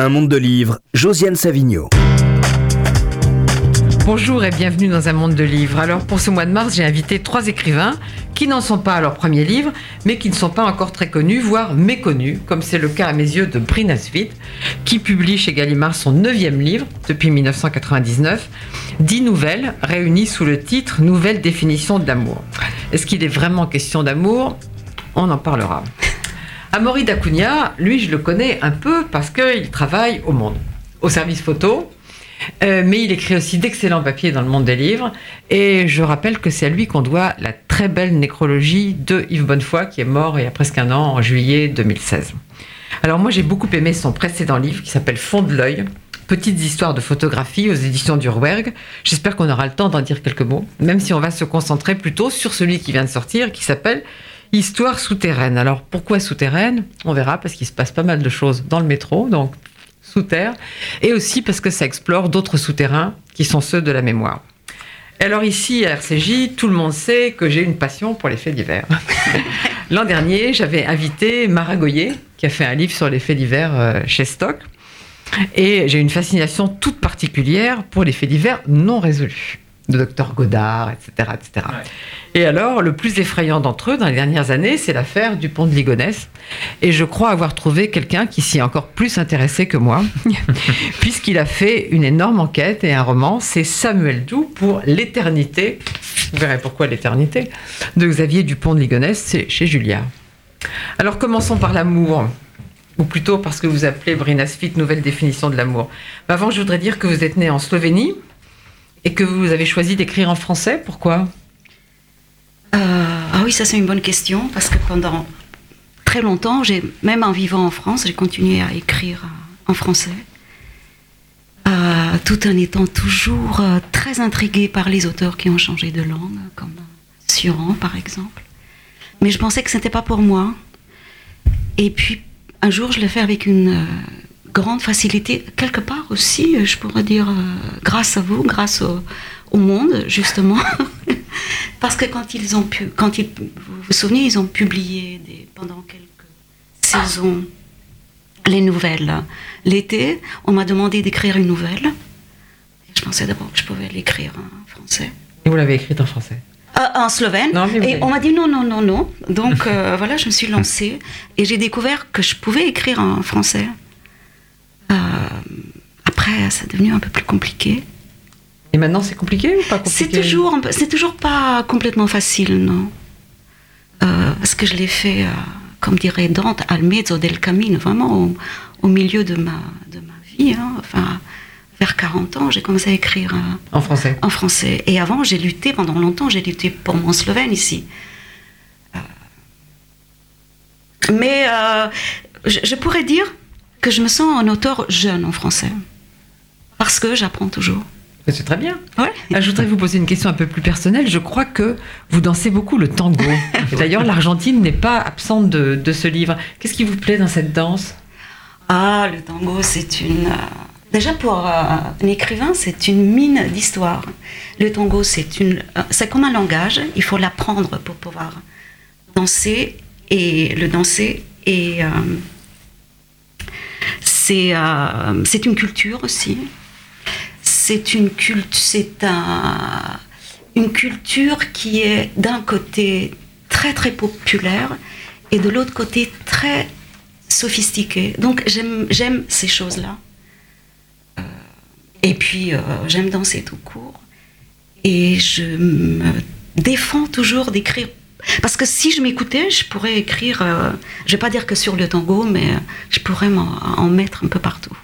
Un monde de livres, Josiane Savigno. Bonjour et bienvenue dans un monde de livres. Alors pour ce mois de mars, j'ai invité trois écrivains qui n'en sont pas à leur premier livre, mais qui ne sont pas encore très connus, voire méconnus, comme c'est le cas à mes yeux de Brina Svit, qui publie chez Gallimard son neuvième livre depuis 1999, dix nouvelles réunies sous le titre Nouvelle définition de l'amour. Est-ce qu'il est vraiment question d'amour? On en parlera. Amaury Dacunia, lui, je le connais un peu parce qu'il travaille au Monde, au service photo, euh, mais il écrit aussi d'excellents papiers dans le monde des livres. Et je rappelle que c'est à lui qu'on doit la très belle nécrologie de Yves Bonnefoy, qui est mort il y a presque un an, en juillet 2016. Alors moi, j'ai beaucoup aimé son précédent livre qui s'appelle Fond de l'œil. Petites histoires de photographie aux éditions du. J'espère qu'on aura le temps d'en dire quelques mots, même si on va se concentrer plutôt sur celui qui vient de sortir, qui s'appelle Histoire souterraine. Alors pourquoi souterraine? On verra parce qu'il se passe pas mal de choses dans le métro, donc sous terre, et aussi parce que ça explore d'autres souterrains qui sont ceux de la mémoire. Alors ici, à RCJ, tout le monde sait que j'ai une passion pour les faits divers. L'an dernier, j'avais invité Mara Goyer, qui a fait un livre sur les faits divers euh, chez Stock. Et j'ai une fascination toute particulière pour les faits divers non résolus de Dr Godard, etc. etc. Et alors, le plus effrayant d'entre eux dans les dernières années, c'est l'affaire du pont de Ligonnès. Et je crois avoir trouvé quelqu'un qui s'y est encore plus intéressé que moi, puisqu'il a fait une énorme enquête et un roman. C'est Samuel Doux pour L'éternité. Vous verrez pourquoi l'éternité de Xavier Dupont de Ligonnès, c'est chez Julliard. Alors commençons par l'amour ou plutôt parce que vous appelez Brinasfit nouvelle définition de l'amour. Avant, je voudrais dire que vous êtes né en Slovénie, et que vous avez choisi d'écrire en français. Pourquoi? Euh, Ah oui, ça c'est une bonne question, parce que pendant très longtemps, même en vivant en France, j'ai continué à écrire en français, euh, tout en étant toujours euh, très intriguée par les auteurs qui ont changé de langue, comme Suran par exemple. Mais je pensais que ce n'était pas pour moi. Et puis un jour, je l'ai fait avec une grande facilité, quelque part aussi, euh, je pourrais dire, euh, grâce à vous, grâce au, monde, justement. Parce que quand ils ont pu, quand ils, vous vous souvenez, ils ont publié des, pendant quelques saisons les nouvelles. L'été, on m'a demandé d'écrire une nouvelle. je pensais d'abord que je pouvais l'écrire en français. Et vous l'avez écrite en français? Euh, en slovène. et on m'a dit non, non, non, non. Donc voilà, je me suis lancée et j'ai découvert que je pouvais écrire en français. Euh, après, c'est devenu un peu plus compliqué. Et maintenant, c'est compliqué ou pas compliqué C'est toujours, c'est toujours pas complètement facile, non. Euh, parce que je l'ai fait, euh, comme dirait Dante, al mezzo del camino, vraiment au, milieu de ma, de ma vie. Hein. Enfin, vers 40 ans, j'ai commencé à écrire. en français En français. Et avant, j'ai lutté, pendant longtemps, j'ai lutté pour mon slovène ici. mais je pourrais dire que je me sens un auteur jeune en français. Parce que j'apprends toujours. C'est très bien. Ouais. Ah, je voudrais vous poser une question un peu plus personnelle. Je crois que vous dansez beaucoup le tango. D'ailleurs, l'Argentine n'est pas absente de, ce livre. Qu'est-ce qui vous plaît dans cette danse? Ah, le tango, c'est une. Euh, déjà, pour euh, un écrivain, c'est une mine d'histoire. Le tango, c'est une. Euh, c'est comme un langage. Il faut l'apprendre pour pouvoir danser et le danser et. Euh, c'est une culture aussi. C'est une, c'est un, une culture qui est d'un côté très très populaire et de l'autre côté très sophistiquée. Donc j'aime ces choses-là. Euh, et puis euh, j'aime danser tout court. Et je me défends toujours d'écrire parce que si je m'écoutais, je pourrais écrire, euh, je vais pas dire que sur le tango, mais euh, je pourrais en mettre un peu partout.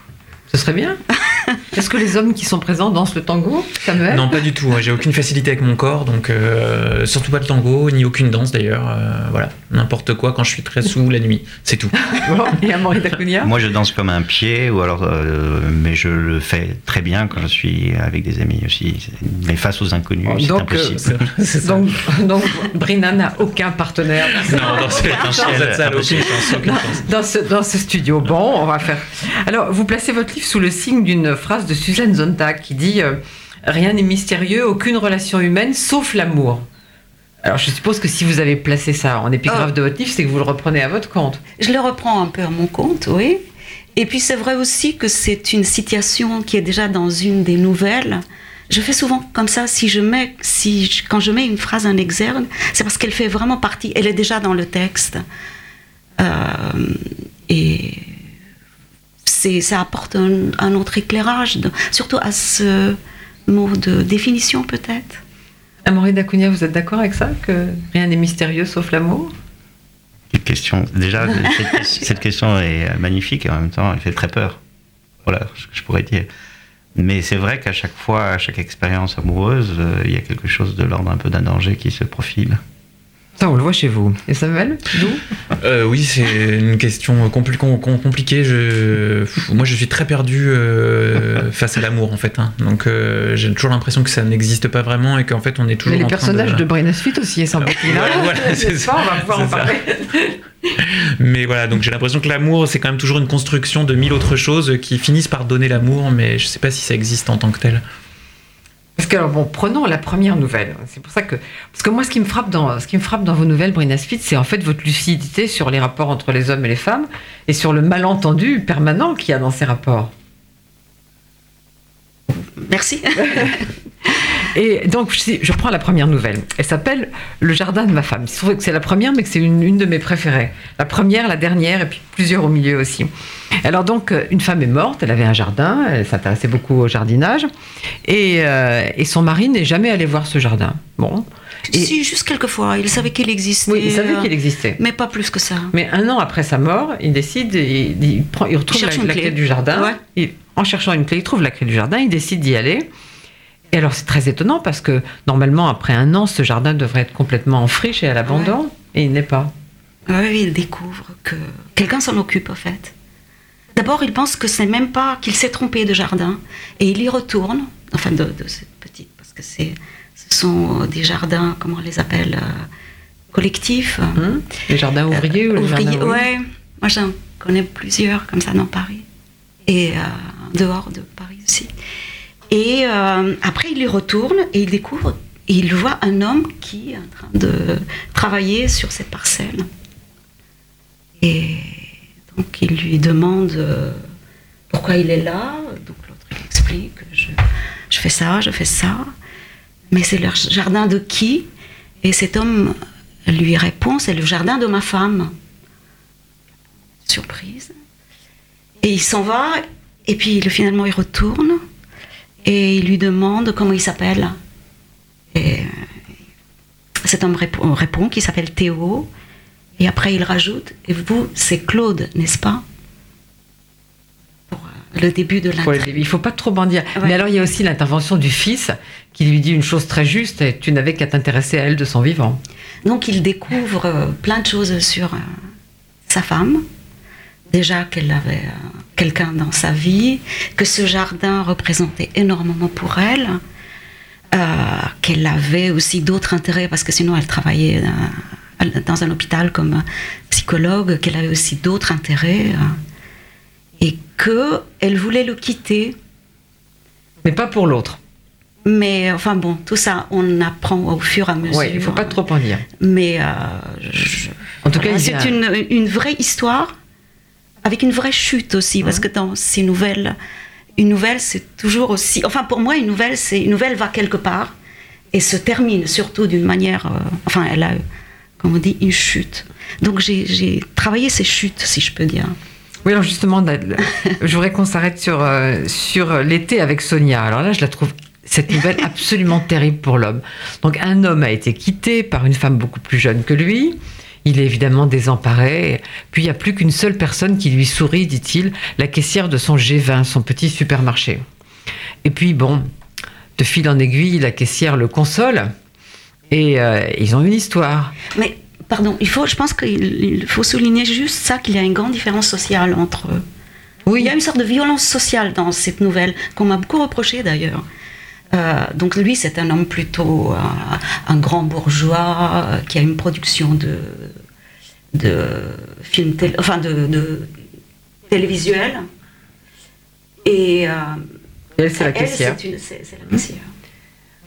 Ce serait bien. Est-ce que les hommes qui sont présents dansent le tango, Samuel Non, pas du tout. J'ai aucune facilité avec mon corps, donc euh, surtout pas le tango, ni aucune danse d'ailleurs. Euh, voilà, n'importe quoi quand je suis très sous la nuit, c'est tout. et Amaury Dacunia Moi, je danse comme un pied, ou alors, euh, mais je le fais très bien quand je suis avec des amis aussi. Mais face aux inconnus, c'est impossible. donc, donc, Brina n'a aucun partenaire. Non, dans, dans, ce, dans ce studio. Bon, on va faire. Alors, vous placez votre livre sous le signe d'une phrase de Suzanne Zontag qui dit euh, Rien n'est mystérieux, aucune relation humaine sauf l'amour. Alors je suppose que si vous avez placé ça en épigraphe oh. de votre livre, c'est que vous le reprenez à votre compte. Je le reprends un peu à mon compte, oui. Et puis c'est vrai aussi que c'est une situation qui est déjà dans une des nouvelles. Je fais souvent comme ça, si je mets, si je- quand je mets une phrase en exergue, c'est parce qu'elle fait vraiment partie, elle est déjà dans le texte. Euh, et ça apporte un, un autre éclairage, de- surtout à ce mot de définition peut-être. Amaury Dacunia, vous êtes d'accord avec ça Que rien n'est mystérieux sauf l'amour? Question. Déjà, cette, cette question est magnifique et en même temps, elle fait très peur. Voilà, ce que je pourrais dire. Mais c'est vrai qu'à chaque fois, à chaque expérience amoureuse, euh, il y a quelque chose de l'ordre un peu d'un danger qui se profile. Ça, on le voit chez vous. Et Samuel D'où Euh, oui, c'est une question compli- com- com- compliquée. Je... Moi, je suis très perdu euh, face à l'amour, en fait. hein. Donc, euh, j'ai toujours l'impression que ça n'existe pas vraiment et qu'en fait, on est toujours. Mais les en train personnages de, Brain Suite aussi, semble-t-il. Voilà, hein voilà, c'est ça, On va pouvoir en parler. Mais voilà, donc j'ai l'impression que l'amour, c'est quand même toujours une construction de mille autres choses qui finissent par donner l'amour, mais je sais pas si ça existe en tant que tel. Parce que, alors, bon, prenons la première nouvelle. C'est pour ça que. Parce que moi, ce qui me frappe dans, ce qui me frappe dans vos nouvelles, Brina Spitz, c'est en fait votre lucidité sur les rapports entre les hommes et les femmes et sur le malentendu permanent qu'il y a dans ces rapports. Merci. Et donc, je, je prends la première nouvelle. Elle s'appelle Le jardin de ma femme. Il se trouve que c'est la première, mais que c'est une, une de mes préférées. La première, la dernière, et puis plusieurs au milieu aussi. Alors donc, euh, une femme est morte, elle avait un jardin, elle s'intéressait beaucoup au jardinage, et, euh, et son mari n'est jamais allé voir ce jardin. Bon. Et- Si, juste quelques fois, il savait qu'il existait. Oui, il savait qu'il existait. Mais pas plus que ça. Mais un an après sa mort, il décide, il, il prend, il retrouve Il la, clé. clé du jardin. Ouais. En cherchant une clé, il trouve la clé du jardin, il décide d'y aller. Et alors c'est très étonnant parce que normalement après un an, ce jardin devrait être complètement en friche et à l'abandon, et il n'est pas. Oui, il découvre que quelqu'un s'en occupe, en fait. D'abord, il pense que c'est même pas qu'il s'est trompé de jardin. Et il y retourne, enfin, de, de cette petite, parce que c'est, ce sont des jardins, comment on les appelle, euh, collectifs. Hein les jardins ouvriers ou les Ouvriers, jardins ouais. Moi, j'en connais plusieurs comme ça dans Paris. Et euh, dehors de Paris aussi. Et euh, après, il y retourne et il découvre, et il voit un homme qui est en train de travailler sur cette parcelle. Et donc, il lui demande euh, pourquoi il est là. Donc, l'autre lui explique je, je fais ça, je fais ça. Mais c'est le jardin de qui? Et cet homme lui répond c'est le jardin de ma femme. Surprise. Et il s'en va, et puis finalement il retourne, et il lui demande comment il s'appelle. Et cet homme répond, répond qu'il s'appelle Théo, et après il rajoute, et vous, c'est Claude, n'est-ce pas? Pour euh, le début de débits. Il faut pas trop en dire. Ouais. Mais alors il y a aussi l'intervention du fils qui lui dit une chose très juste et tu n'avais qu'à t'intéresser à elle de son vivant. Donc il découvre euh, plein de choses sur euh, sa femme. Déjà qu'elle avait euh, quelqu'un dans sa vie, que ce jardin représentait énormément pour elle, euh, qu'elle avait aussi d'autres intérêts parce que sinon elle travaillait euh, dans un hôpital comme psychologue, qu'elle avait aussi d'autres intérêts euh, et que elle voulait le quitter. Mais pas pour l'autre. Mais enfin bon, tout ça on apprend au fur et à mesure. Oui, il faut pas trop en dire. Mais je- En tout cas, il y c'est a- une, une vraie histoire avec une vraie chute aussi, parce que dans ces nouvelles, une nouvelle c'est toujours aussi. Enfin, pour moi, une nouvelle, c'est une nouvelle va quelque part et se termine surtout d'une manière. euh, enfin, elle a, comme on dit, une chute. Donc j'ai travaillé ces chutes, si je peux dire. Oui, alors justement, je voudrais qu'on s'arrête sur, euh, sur l'été avec Sonia. Alors là, je la trouve, cette nouvelle, absolument terrible pour l'homme. Donc, un homme a été quitté par une femme beaucoup plus jeune que lui. Il est évidemment désemparé. Puis, il n'y a plus qu'une seule personne qui lui sourit, dit-il, la caissière de son G20, son petit supermarché. Et puis, bon, de fil en aiguille, la caissière le console. Et euh, ils ont une histoire. Mais pardon, il faut, je pense qu'il il faut souligner juste ça qu'il y a une grande différence sociale entre eux. Oui, Il y a une sorte de violence sociale dans cette nouvelle, qu'on m'a beaucoup reproché d'ailleurs. Euh, donc lui, c'est un homme plutôt euh, un grand bourgeois euh, qui a une production de, de films, tél- enfin de, de télévisuels. Et elle, c'est la caissière. c'est la caissière.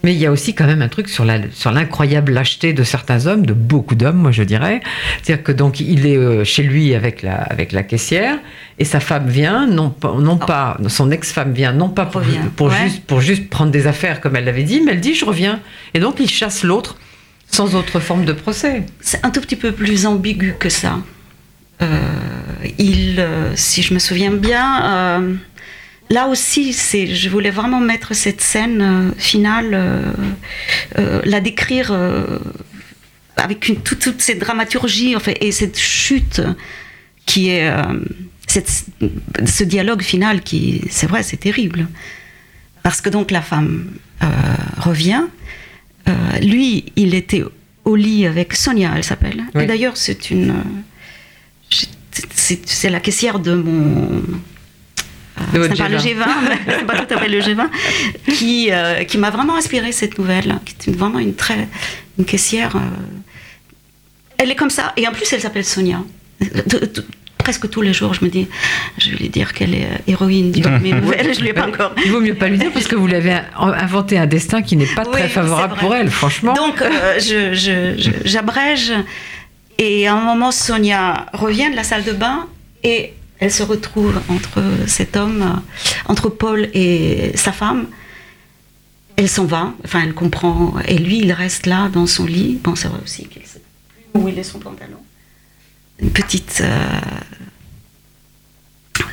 Mais il y a aussi quand même un truc sur l'incroyable lâcheté de certains hommes, de beaucoup d'hommes, moi je dirais. C'est-à-dire que donc il est euh, chez lui avec la avec la caissière et sa femme vient, non pas pas son ex-femme vient, non pas pour, Revient, pour ouais. juste pour juste prendre des affaires comme elle l'avait dit, mais elle dit je reviens. Et donc il chasse l'autre sans autre forme de procès. C'est un tout petit peu plus ambigu que ça. Euh, il, euh, si je me souviens bien, euh, là aussi, c'est, je voulais vraiment mettre cette scène euh, finale, euh, euh, la décrire avec une, toute, toute cette dramaturgie en fait, et cette chute qui est euh, cette- ce dialogue final qui, c'est vrai, c'est terrible. Parce que donc la femme euh, revient. Euh, lui, il était au lit avec Sonia, elle s'appelle. Oui. Et d'ailleurs, c'est une. c'est la caissière de mon. Euh, De votre n'est pas le G20. G20, mais c'est pas tout à fait le G20, qui, euh, qui m'a vraiment inspiré cette nouvelle, qui est une- vraiment une très une caissière. euh, elle est comme ça, et en plus elle s'appelle Sonia. De- de- presque tous les jours, je me dis, je vais lui dire qu'elle est euh, héroïne de mes nouvelles, je lui ai pas encore. Il vaut mieux pas lui dire parce que vous l'avez in- inventé un destin qui n'est pas Oui, très favorable pour elle, franchement. Donc, euh, je- je- je- j'abrège. Et à un moment, Sonia revient de la salle de bain et elle se retrouve entre cet homme, entre Paul et sa femme. Elle s'en va, enfin, elle comprend. Et lui, il reste là dans son lit. Bon, c'est vrai aussi qu'il sait plus où il est son pantalon. Une petite euh,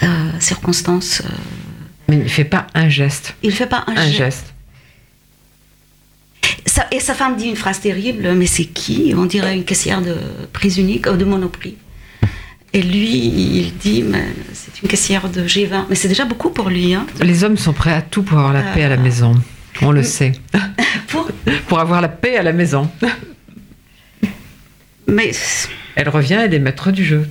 euh, circonstance. euh, Mais il fait pas un geste. il fait pas un, Un geste. geste. Ça- et sa femme dit une phrase terrible, mais c'est qui? On dirait une caissière de prise unique, de Monoprix. Et lui, il dit, c'est une caissière de G20. Mais c'est déjà beaucoup pour lui. Hein. Les hommes sont prêts à tout pour avoir la paix à la Euh. maison. On le sait. Pour... Pour avoir la paix à la maison. Mais Elle revient, elle est maître du jeu.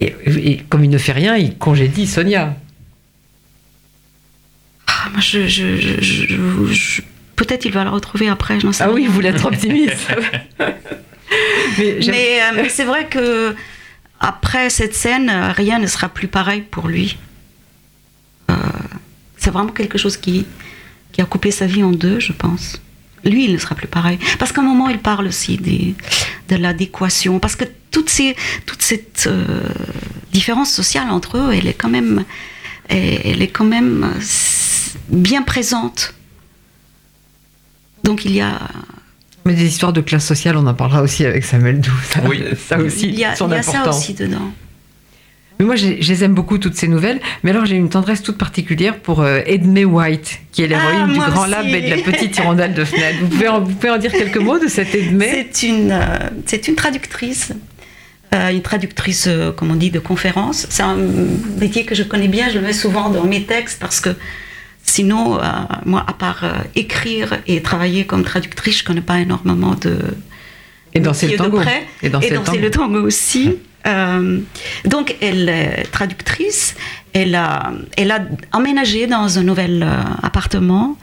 Et, et comme il ne fait rien, il congédie Sonia. ah, moi, je, je- je- peut-être il va la retrouver après, je n'en sais Ah oui, vous l'êtes optimiste. Mais, Mais, euh, mais c'est vrai que après cette scène, euh, rien ne sera plus pareil pour lui. Euh, c'est vraiment quelque chose qui, qui a coupé sa vie en deux, je pense. Lui, il ne sera plus pareil. Parce qu'à un moment, il parle aussi des, de l'adéquation. Parce que toute, ces, toute cette euh, différence sociale entre eux, elle est quand même, elle, est quand même bien présente. Donc il y a, Mais des histoires de classe sociale, on en parlera aussi avec Samuel Doux. Ça, Oui. ça aussi, il y a, son il y a ça aussi dedans. Mais moi, je les aime beaucoup, toutes ces nouvelles. Mais alors, j'ai une tendresse toute particulière pour euh, Edmé White, qui est l'héroïne Ah, du Grand aussi. Lab et de la petite hirondelle de Fenêtre. Vous pouvez, en, vous pouvez en dire quelques mots de cette Edmé? C'est une, euh, c'est une traductrice. Euh, une traductrice, euh, comme on dit, de conférence. C'est un métier que je connais bien, je le mets souvent dans mes textes parce que sinon, euh, moi, à part euh, écrire et travailler comme traductrice, je connais pas énormément de. Et danser le tango. près. Et danser le tango. le tango aussi. Euh, donc, elle est traductrice. Elle a, elle a emménagé dans un nouvel appartement.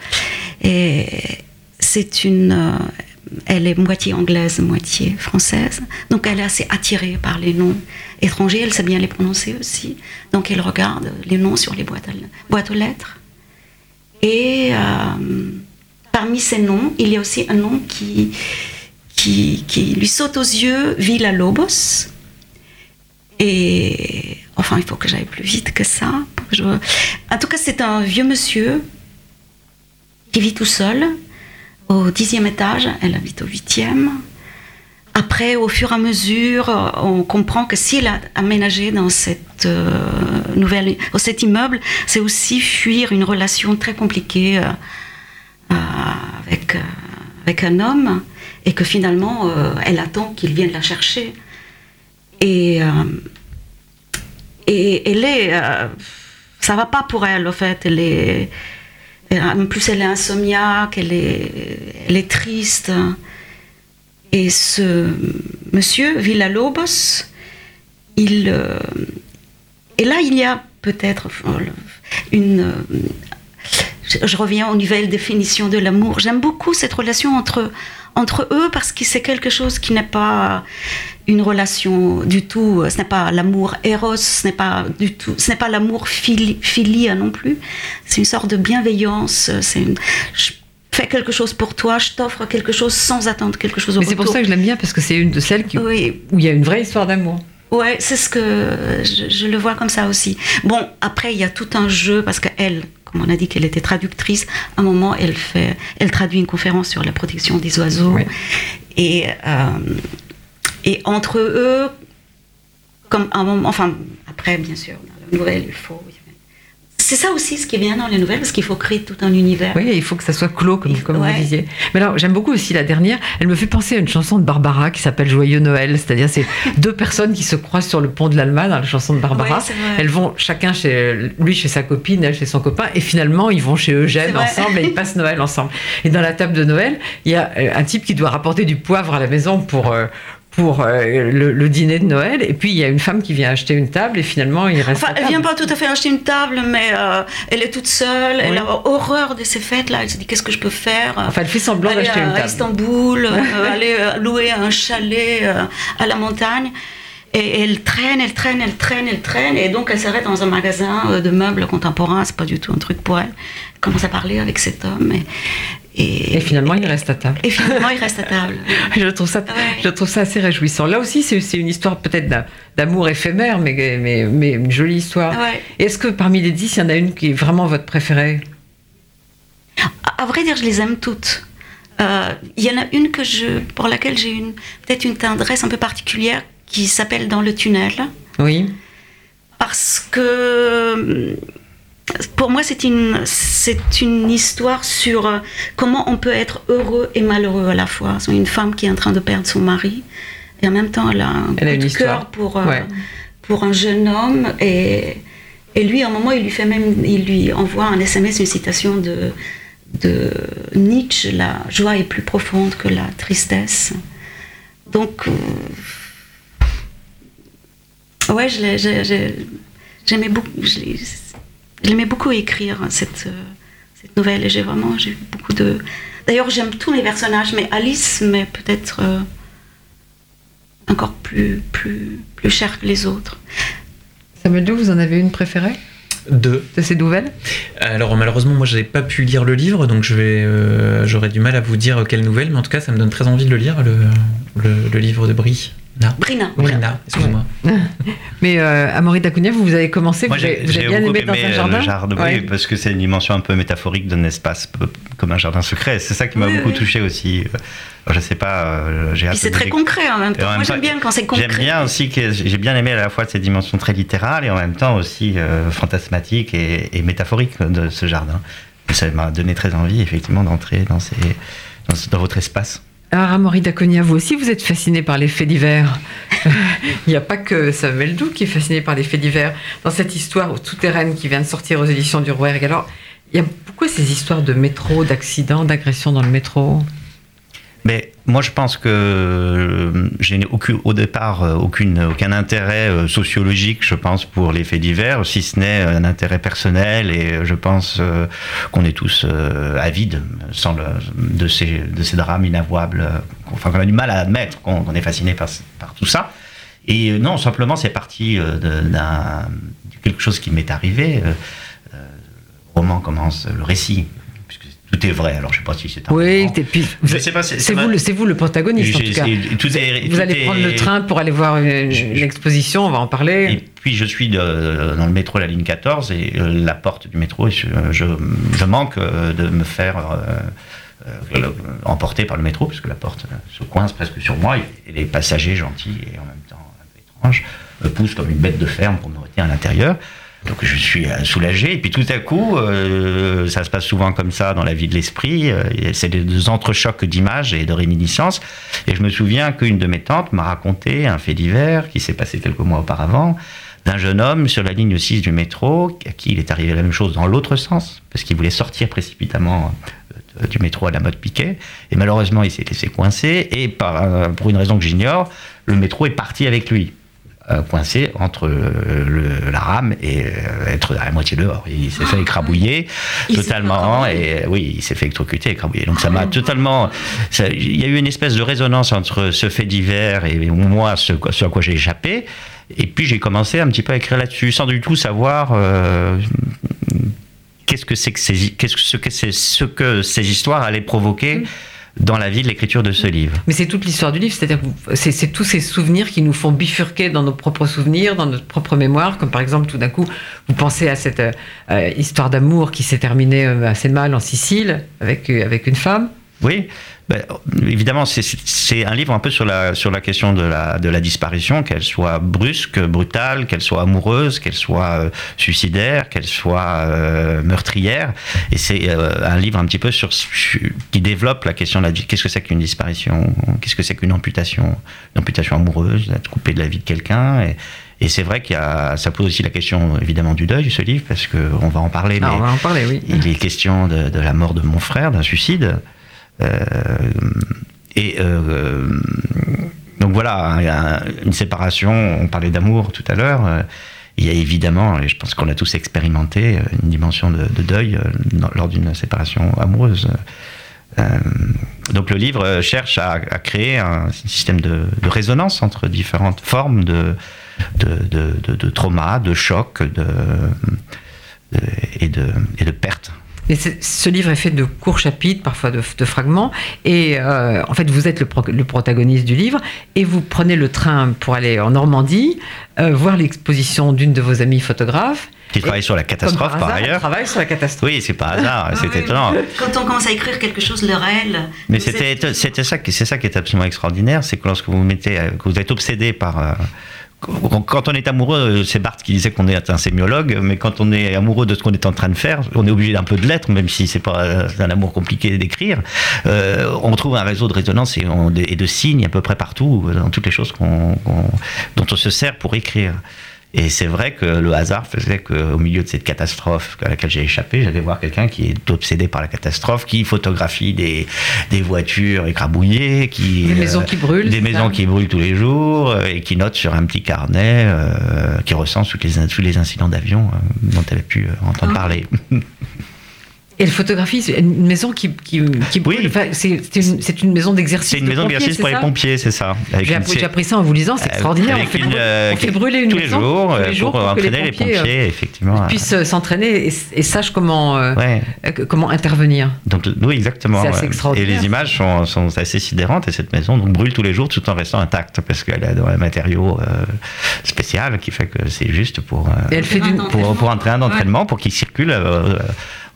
Et c'est une. elle est moitié anglaise, moitié française. Donc, elle est assez attirée par les noms étrangers. Elle sait bien les prononcer aussi. Donc, elle regarde les noms sur les boîtes, boîtes aux lettres. Et euh, parmi ces noms, il y a aussi un nom qui, qui, lui saute aux yeux, Villa Lobos. Et enfin, il faut que j'aille plus vite que ça. En tout cas, c'est un vieux monsieur qui vit tout seul au dixième étage. Elle habite au huitième. Après, au fur et à mesure, on comprend que s'il a aménagé dans cette euh, nouvelle, cet immeuble, c'est aussi fuir une relation très compliquée euh, euh, avec, euh, avec un homme, et que finalement, euh, elle attend qu'il vienne la chercher. Et, euh, et elle est, euh, ça va pas pour elle, en fait. Elle est, en plus, elle est insomniaque, elle est, elle est triste. Et ce monsieur, Villalobos, il. euh, et là, il y a peut-être une. euh, je, reviens aux nouvelles définitions de l'amour. J'aime beaucoup cette relation entre, entre eux parce que c'est quelque chose qui n'est pas une relation du tout. Ce n'est pas l'amour éros, ce n'est pas du tout. Ce n'est pas l'amour fili, filia non plus. C'est une sorte de bienveillance. Fais quelque chose pour toi, je t'offre quelque chose sans attendre quelque chose au Mais c'est pour ça que je l'aime bien parce que c'est une de celles qui, Oui, où il y a une vraie histoire d'amour. Ouais, c'est ce que je, je le vois comme ça aussi. Bon, après il y a tout un jeu parce qu'elle, comme on a dit qu'elle était traductrice, à un moment elle fait, elle traduit une conférence sur la protection des oiseaux et euh, et entre eux, comme un moment, enfin après bien sûr dans la nouvelle il faut. C'est ça aussi ce qui est bien dans les nouvelles parce qu'il faut créer tout un univers. Oui, il faut que ça soit clos, comme, comme Ouais. vous disiez. Mais alors, j'aime beaucoup aussi la dernière. Elle me fait penser à une chanson de Barbara qui s'appelle Joyeux Noël. C'est-à-dire, c'est deux personnes qui se croisent sur le pont de l'Alma dans la chanson de Barbara. Ouais. Elles vont chacun chez lui chez sa copine, elle chez son copain, et finalement ils vont chez Eugène ensemble et ils passent Noël ensemble. Et dans la table de Noël, il y a euh, un type qui doit rapporter du poivre à la maison pour euh, pour euh, le, le dîner de Noël, et puis il y a une femme qui vient acheter une table, et finalement il reste. Enfin, à elle vient pas tout à fait acheter une table, mais euh, elle est toute seule. Elle a horreur de ces fêtes-là. Elle se dit qu'est-ce que je peux faire Enfin, elle fait semblant d'acheter à une table. Istanbul, euh, aller euh, louer un chalet euh, à la montagne. Et elle traîne, elle traîne, elle traîne, elle traîne. Et donc, elle s'arrête dans un magasin euh, de meubles contemporains. C'est pas du tout un truc pour elle. Elle commence à parler avec cet homme. Et, et, Et finalement, il reste à table. et finalement, il reste à table. Je trouve ça, Ouais. je trouve ça assez réjouissant. Là aussi, c'est une histoire peut-être d'a- d'amour éphémère, mais, mais, mais une jolie histoire. Ouais. Est-ce que parmi les dix, il y en a une qui est vraiment votre préférée? À, à vrai dire, je les aime toutes. Euh, Il y en a une que je, pour laquelle j'ai une peut-être une tendresse un peu particulière qui s'appelle Dans le tunnel. Oui. parce que hum, pour moi c'est une c'est une histoire sur euh, comment on peut être heureux et malheureux à la fois. C'est une femme qui est en train de perdre son mari et en même temps elle a un Elle coup de cœur pour euh, Ouais. pour un jeune homme et et lui à un moment il lui fait même il lui envoie un SMS une citation de de Nietzsche la joie est plus profonde que la tristesse. Donc euh, Ouais, je l'ai- j'ai- j'ai- j'aimais beaucoup, je l'aimais beaucoup écrire cette, euh, cette nouvelle et j'ai vraiment j'ai eu beaucoup de. D'ailleurs, j'aime tous les personnages, mais Alice m'est peut-être euh, encore plus, plus, plus chère que les autres. Samuel Doux, vous en avez une préférée? Deux. de ces nouvelles? Alors malheureusement, moi, j'avais pas pu lire le livre, donc je vais, euh, j'aurais du mal à vous dire quelle nouvelle, mais en tout cas, ça me donne très envie de le lire, le, le, le livre de Brie. Na. Brina. Brina, excuse-moi. Mais euh, Amaury Dacunia, vous, vous avez commencé, Moi, vous avez, bien aimé dans un euh, jardin le jardin, Ouais. oui, parce que c'est une dimension un peu métaphorique d'un espace peu- comme un jardin secret. C'est ça qui m'a Oui, beaucoup oui. touché aussi. Je sais pas, euh, j'ai Puis hâte c'est très concret en même temps. en Moi, j'aime bien quand c'est concret. J'aime bien aussi que j'ai bien aimé à la fois cette dimension très littérale et en même temps aussi euh, fantasmatique et, et métaphorique de ce jardin. Et ça m'a donné très envie effectivement d'entrer dans, ces, dans, ce- dans votre espace. Alors, Amaury Daconia, vous aussi, vous êtes fasciné par les faits divers. Il n'y a pas que Samuel Doux qui est fasciné par les faits divers. Dans cette histoire souterraine qui vient de sortir aux éditions du Rouergue, alors, il y a beaucoup ces histoires de métro, d'accidents, d'agressions dans le métro. Mais moi, je pense que euh, j'ai au départ euh, aucune, aucun intérêt euh, sociologique, je pense, pour les faits divers, si ce n'est un intérêt personnel. Et je pense qu'on est tous avides de, ces, de ces drames inavouables, enfin, qu'on a du mal à admettre, qu'on est fasciné par, par tout ça. Et non, simplement, c'est parti de, quelque chose qui m'est arrivé. Le roman commence, le récit, tout est vrai, alors je sais pas si c'est un Oui, et puis, Je sais pas, c'est- vous, c'est vous le protagoniste, en tout cas. c'est- tout est- Vous tout allez est- prendre le train pour aller voir une, Je- je- exposition, on va en Et parler. puis je suis de- dans le métro la ligne 14 et euh, la porte du métro, et je, je, je manque euh, de me faire euh, euh, emporter par le métro, puisque la porte euh, se coince presque sur moi, et, et les passagers gentils et en même temps un peu étranges me poussent comme une bête de ferme pour me retenir à l'intérieur. Donc je suis euh, soulagé, et puis tout à coup, euh, ça se passe souvent comme ça dans la vie de l'esprit, euh, c'est des entrechocs d'images et de réminiscences. Et je me souviens qu'une de mes tantes m'a raconté un fait divers qui s'est passé quelques mois auparavant, d'un jeune homme sur la ligne 6 du métro, à qui il est arrivé la même chose dans l'autre sens, parce qu'il voulait sortir précipitamment euh, du métro à la mode Piquet, et malheureusement il s'est laissé coincer, et par, pour une raison que j'ignore, le métro est parti avec lui coincé entre euh, le- la rame et euh, être à la moitié dehors. Il s'est fait écrabouiller Il s'est totalement fait et euh, oui, il s'est fait électrocuter, écrabouiller. Donc ça m'a totalement. ça- Il y a eu une espèce de résonance entre ce fait divers et moi, ce, ce à quoi j'ai échappé. Et puis j'ai commencé un petit peu à écrire là-dessus, sans du tout savoir euh, qu'est-ce que c'est que ces, qu'est-ce que ce que c'est ce que ces histoires allaient provoquer dans la vie de l'écriture de ce livre. Mais c'est toute l'histoire du livre, c'est-à-dire c'est, tous ces souvenirs qui nous font bifurquer dans nos propres souvenirs, dans notre propre mémoire, comme par exemple tout d'un coup, vous pensez à cette euh, histoire d'amour qui s'est terminée euh, assez mal en Sicile avec, euh, avec une femme. Oui, ben, évidemment, c'est- un livre un peu sur la, sur la question de la, de la disparition, qu'elle soit brusque, brutale, qu'elle soit amoureuse, qu'elle soit euh, suicidaire, qu'elle soit euh, meurtrière. Et c'est euh, un livre un petit peu sur, qui développe la question de la qu'est-ce que c'est qu'une disparition, qu'est-ce que c'est qu'une amputation, une amputation amoureuse, d'être coupé de la vie de quelqu'un? Et, et c'est vrai qu'il ça pose aussi la question évidemment du deuil, ce livre, parce qu'on va en parler. Ah, mais on va en parler, oui. il est question de, de la mort de mon frère, d'un suicide. Euh, et euh, donc voilà, a une séparation, on parlait d'amour tout à l'heure. euh, Il y a évidemment, et je pense qu'on a tous expérimenté, euh, une dimension de, de deuil euh, lors d'une séparation amoureuse. Euh, donc le livre euh, cherche à, créer un système de, résonance entre différentes formes de, de, de, trauma, de choc de- et, de, et de perte. C'est- ce livre est fait de courts chapitres, parfois de, de fragments. Et euh, en fait, vous êtes le, pro- le protagoniste du livre et vous prenez le train pour aller en Normandie, euh, voir l'exposition d'une de vos amies photographes. Qui travaille sur la catastrophe par, hasard, elle ailleurs. travaille sur la catastrophe. Oui, c'est pas hasard, c'est oui. étonnant. Quand on commence à écrire quelque chose, le réel. Mais c'était êtes- ça, qui- c'est ça qui est absolument extraordinaire, c'est que lorsque vous mettez, euh, que vous êtes obsédé par euh, quand on est amoureux, c'est Barthes qui disait qu'on est un sémiologue, mais quand on est amoureux de ce qu'on est en train de faire, on est obligé d'un peu de l'être, même si c'est pas euh, un amour compliqué d'écrire. Euh, on trouve un réseau de résonance et, de signes à peu près partout, dans toutes les choses dont on se sert pour écrire. Et c'est vrai que le hasard faisait qu'au milieu de cette catastrophe à laquelle j'ai échappé, j'allais voir quelqu'un qui est obsédé par la catastrophe, qui photographie des, des voitures écrabouillées, qui, Des maisons qui brûlent, des maisons ça qui brûlent tous les jours, euh, et qui note sur un petit carnet, euh, qui recense tous les, tous les incidents d'avion euh, dont elle a pu euh, entendre Ah. parler. Et le photographie, c'est une maison qui, qui, qui brûle. Oui. Enfin, c'est une, maison d'exercice. C'est une maison pompiers, d'exercice pour les pompiers, c'est ça. J'ai appris, ça en vous lisant, c'est extraordinaire. On fait, une, brûler- euh, on fait brûler une tous les maison jours, tous euh, les jours pour, pour que entraîner les pompiers, euh, effectivement. puissent euh, s'entraîner et, et sachent comment, euh, Ouais. euh, comment intervenir. Donc, oui, exactement. Assez. Et les images sont, sont assez sidérantes et cette maison donc, brûle tous les jours tout en restant intacte parce qu'elle a un matériau euh, spécial qui fait que c'est juste pour, euh, Et elle fait du, pour, pour un train d'entraînement pour qu'il circule euh,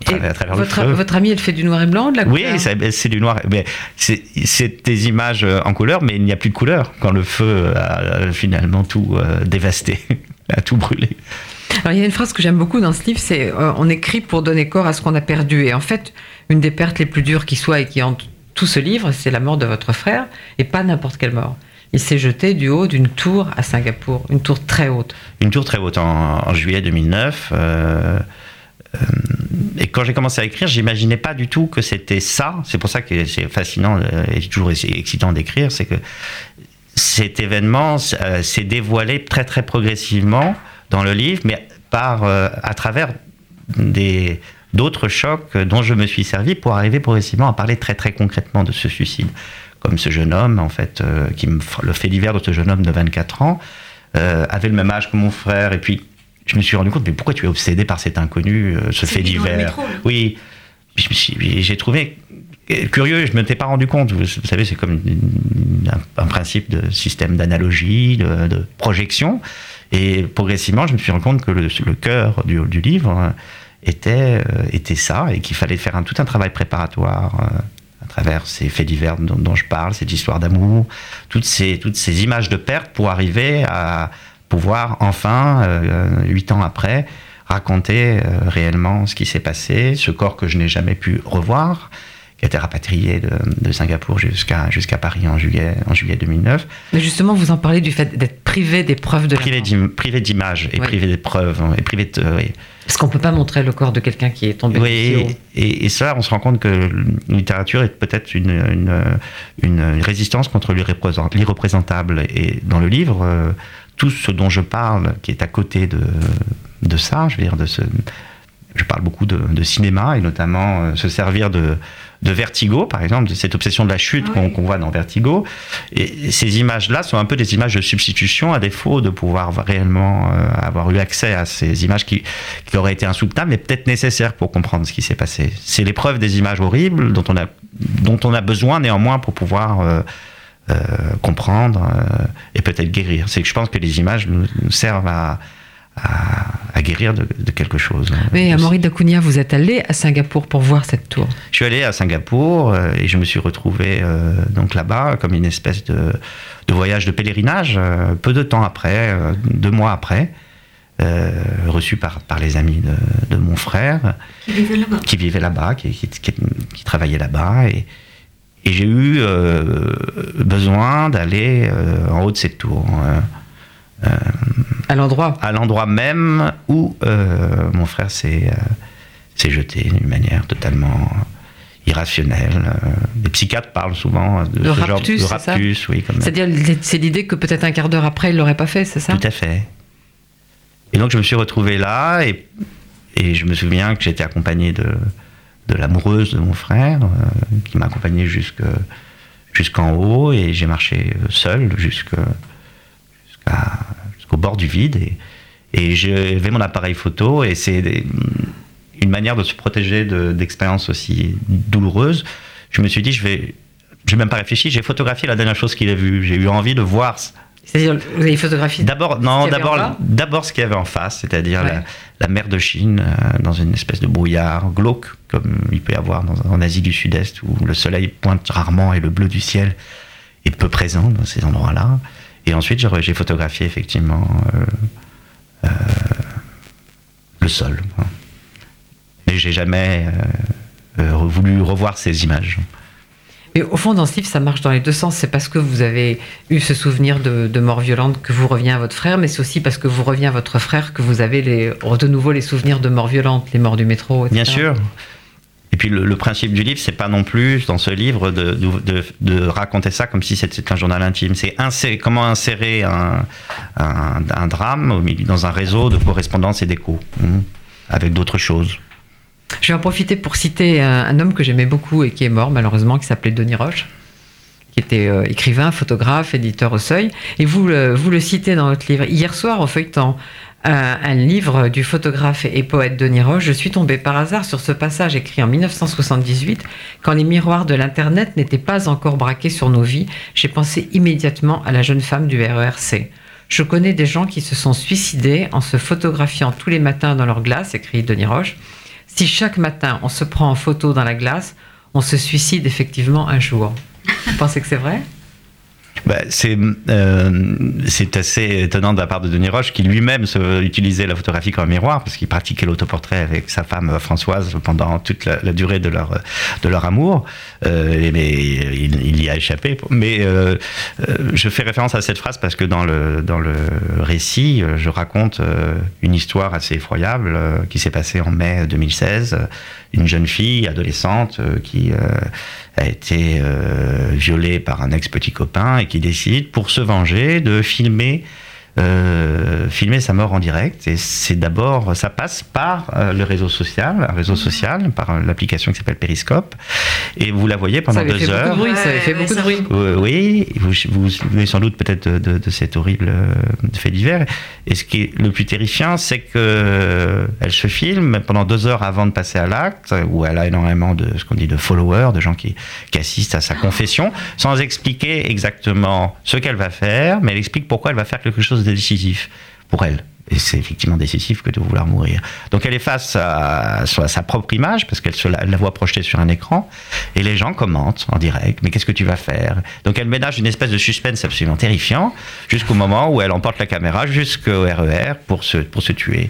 à travers, votre, le feu. votre amie, elle fait du noir et blanc, de la Oui, couleur c'est c'est du noir. Mais c'est des images euh, en couleur, mais il n'y a plus de couleur quand le feu a finalement tout euh, dévasté, a tout brûlé. Alors, il y a une phrase que j'aime beaucoup dans ce livre, c'est euh, on écrit pour donner corps à ce qu'on a perdu. Et en fait, une des pertes les plus dures qui soit et qui hante tout ce livre, c'est la mort de votre frère, et pas n'importe quelle mort. Il s'est jeté du haut d'une tour à Singapour, une tour très haute. Une tour très haute en, en juillet 2009. euh, euh, et quand j'ai commencé à écrire, j'imaginais pas du tout que c'était ça. C'est pour ça que c'est fascinant euh, et toujours excitant d'écrire, c'est que cet événement euh, s'est dévoilé très très progressivement dans le livre, mais par euh, à travers d'autres chocs dont je me suis servi pour arriver progressivement à parler très très concrètement de ce suicide. Comme ce jeune homme, en fait, qui me, le fait divers de ce jeune homme de 24 ans, avait le même âge que mon frère, et puis je me suis rendu compte, mais pourquoi tu es obsédé par cet inconnu, euh, ce fait divers? Oui, j'ai trouvé curieux, je ne m'étais pas rendu compte. Vous, vous savez, c'est comme un, un principe de système d'analogie, de, de projection. Et progressivement, je me suis rendu compte que le, le cœur du, du livre euh, était, euh, était ça, et qu'il fallait faire un, tout un travail préparatoire euh, à travers ces faits divers dont, dont je parle, cette histoire d'amour, toutes ces, toutes ces images de perte pour arriver à pouvoir enfin, euh, huit ans après, raconter euh, réellement ce qui s'est passé, ce corps que je n'ai jamais pu revoir, qui a été rapatrié de, de Singapour jusqu'à jusqu'à Paris en juillet, en juillet 2009, Mais justement, vous en parlez du fait d'être privé des preuves de la privé d'im- privé d'images et privé des preuves, et privé de, oui. Parce qu'on peut pas montrer le corps de quelqu'un qui est tombé. Oui, et, et ça, on se rend compte que la littérature est peut-être une, une, une résistance contre l'irréprésent- l'irreprésentable. Et dans le livre, euh, tout ce dont je parle, qui est à côté de, de ça, je veux dire, de ce, je parle beaucoup de, de cinéma et notamment euh, se servir de, de vertigo, par exemple, de cette obsession de la chute Ah oui. qu'on voit dans Vertigo. Et ces images-là sont un peu des images de substitution à défaut de pouvoir réellement euh, avoir eu accès à ces images qui, qui auraient été insoutenables, mais peut-être nécessaires pour comprendre ce qui s'est passé. C'est l'épreuve des images horribles dont on a, dont on a besoin néanmoins pour pouvoir euh, euh, comprendre euh, et peut-être guérir. C'est que je pense que les images nous, nous servent à, à, à guérir de, de quelque chose. Mais Amaury Dacunia, vous êtes allé à Singapour pour voir cette tour. Je suis allé à Singapour euh, et je me suis retrouvé euh, donc là-bas comme une espèce de, de voyage de pèlerinage. euh, peu de temps après, euh, deux mois après, euh, reçu par, par les amis de, de mon frère Qui vivait là-bas. qui vivait là-bas, qui, qui, qui- qui travaillait là-bas. Et, et j'ai eu euh, besoin d'aller euh, en haut de cette tour, euh, À l'endroit. à l'endroit même où mon frère s'est jeté d'une manière totalement irrationnelle. Les psychiatres parlent souvent de, De ce genre raptus, de c'est ça raptus, oui, C'est-à-dire, c'est l'idée que peut-être un quart d'heure après, il l'aurait pas fait, c'est ça? Tout à fait. Et donc je me suis retrouvé là et, et je me souviens que j'étais accompagné de, de l'amoureuse de mon frère euh, qui m'a accompagné jusque- jusqu'en haut et j'ai marché seul jusque- jusqu'à- jusqu'au bord du vide et, et j'avais mon appareil photo et c'est une manière de se protéger de- d'expériences aussi douloureuses. Je me suis dit, je vais, je n'ai même pas réfléchi, j'ai photographié la dernière chose qu'il a vue. J'ai eu envie de voir C'est-à-dire, vous avez photographié. D'abord, Ce non, qu'il y avait en d'abord, d'abord ce qu'il y avait en face, c'est-à-dire Ouais. la, la mer de Chine euh, dans une espèce de brouillard glauque, comme il peut y avoir dans- en Asie du Sud-Est, où le soleil pointe rarement et le bleu du ciel est peu présent dans ces endroits-là. Et ensuite, j'ai, photographié effectivement euh, euh, le sol. Mais j'ai jamais voulu revoir ces images. Mais au fond, dans ce livre, ça marche dans les deux sens. C'est parce que vous avez eu ce souvenir de, mort violente que vous revient à votre frère, mais c'est aussi parce que vous revient à votre frère que vous avez de nouveau les souvenirs de mort violente, les morts du métro, etc. Bien sûr. Et puis le, principe du livre, c'est pas non plus dans ce livre de, raconter ça comme si c'était un journal intime. C'est comment insérer un, drame dans un réseau de correspondance et d'écho, hein, avec d'autres choses. Je vais en profiter pour citer un, un homme que j'aimais beaucoup et qui est mort malheureusement, qui s'appelait Denis Roche, qui était euh, écrivain, photographe, éditeur au seuil. Et vous le, citez dans votre livre. Hier soir, en feuilletant euh, un livre du photographe et poète Denis Roche, je suis tombée par hasard sur ce passage écrit en 1978, quand les miroirs de l'Internet n'étaient pas encore braqués sur nos vies. J'ai pensé immédiatement à la jeune femme du RERC. Je connais des gens qui se sont suicidés en se photographiant tous les matins dans leur glace, écrit Denis Roche. Si chaque matin on se prend en photo dans la glace, on se suicide effectivement un jour. Vous pensez que c'est vrai? Bah, c'est euh, c'est assez étonnant de la part de Denis Roche qui lui-même utilisait la photographie comme un miroir parce qu'il pratiquait l'autoportrait avec sa femme euh, Françoise pendant toute la, durée de leur, de leur amour. Euh, mais il, y a échappé. Mais euh, euh, je fais référence à cette phrase parce que dans le, dans le récit, euh, je raconte euh, une histoire assez effroyable euh, qui s'est passée en mai 2016. Une jeune fille adolescente euh, qui euh, a été euh, violée par un ex-petit copain qui décide, pour se venger, de filmer, euh, filmer sa mort en direct. Et c'est d'abord, ça passe par euh, le réseau social, un réseau social, par euh, l'application qui s'appelle Periscope. Et vous la voyez pendant Ça avait deux fait beaucoup de heures. bruit, ça avait fait ouais, beaucoup de ça- bruit. Oui, vous vous souvenez sans doute peut-être de, de- de cet horrible euh, fait divers. Et ce qui est le plus terrifiant, c'est que euh, elle se filme pendant deux heures avant de passer à l'acte, où elle a énormément de ce qu'on dit de followers, de gens qui, qui assistent à sa confession, sans expliquer exactement ce qu'elle va faire, mais elle explique pourquoi elle va faire quelque chose décisif pour elle. Et c'est effectivement décisif que de vouloir mourir. Donc elle est face à, sa propre image, parce qu'elle se la, la voit projetée sur un écran, et les gens commentent en direct, mais qu'est-ce que tu vas faire? Donc elle ménage une espèce de suspense absolument terrifiant, jusqu'au moment où elle emporte la caméra jusqu'au RER pour se, pour se tuer.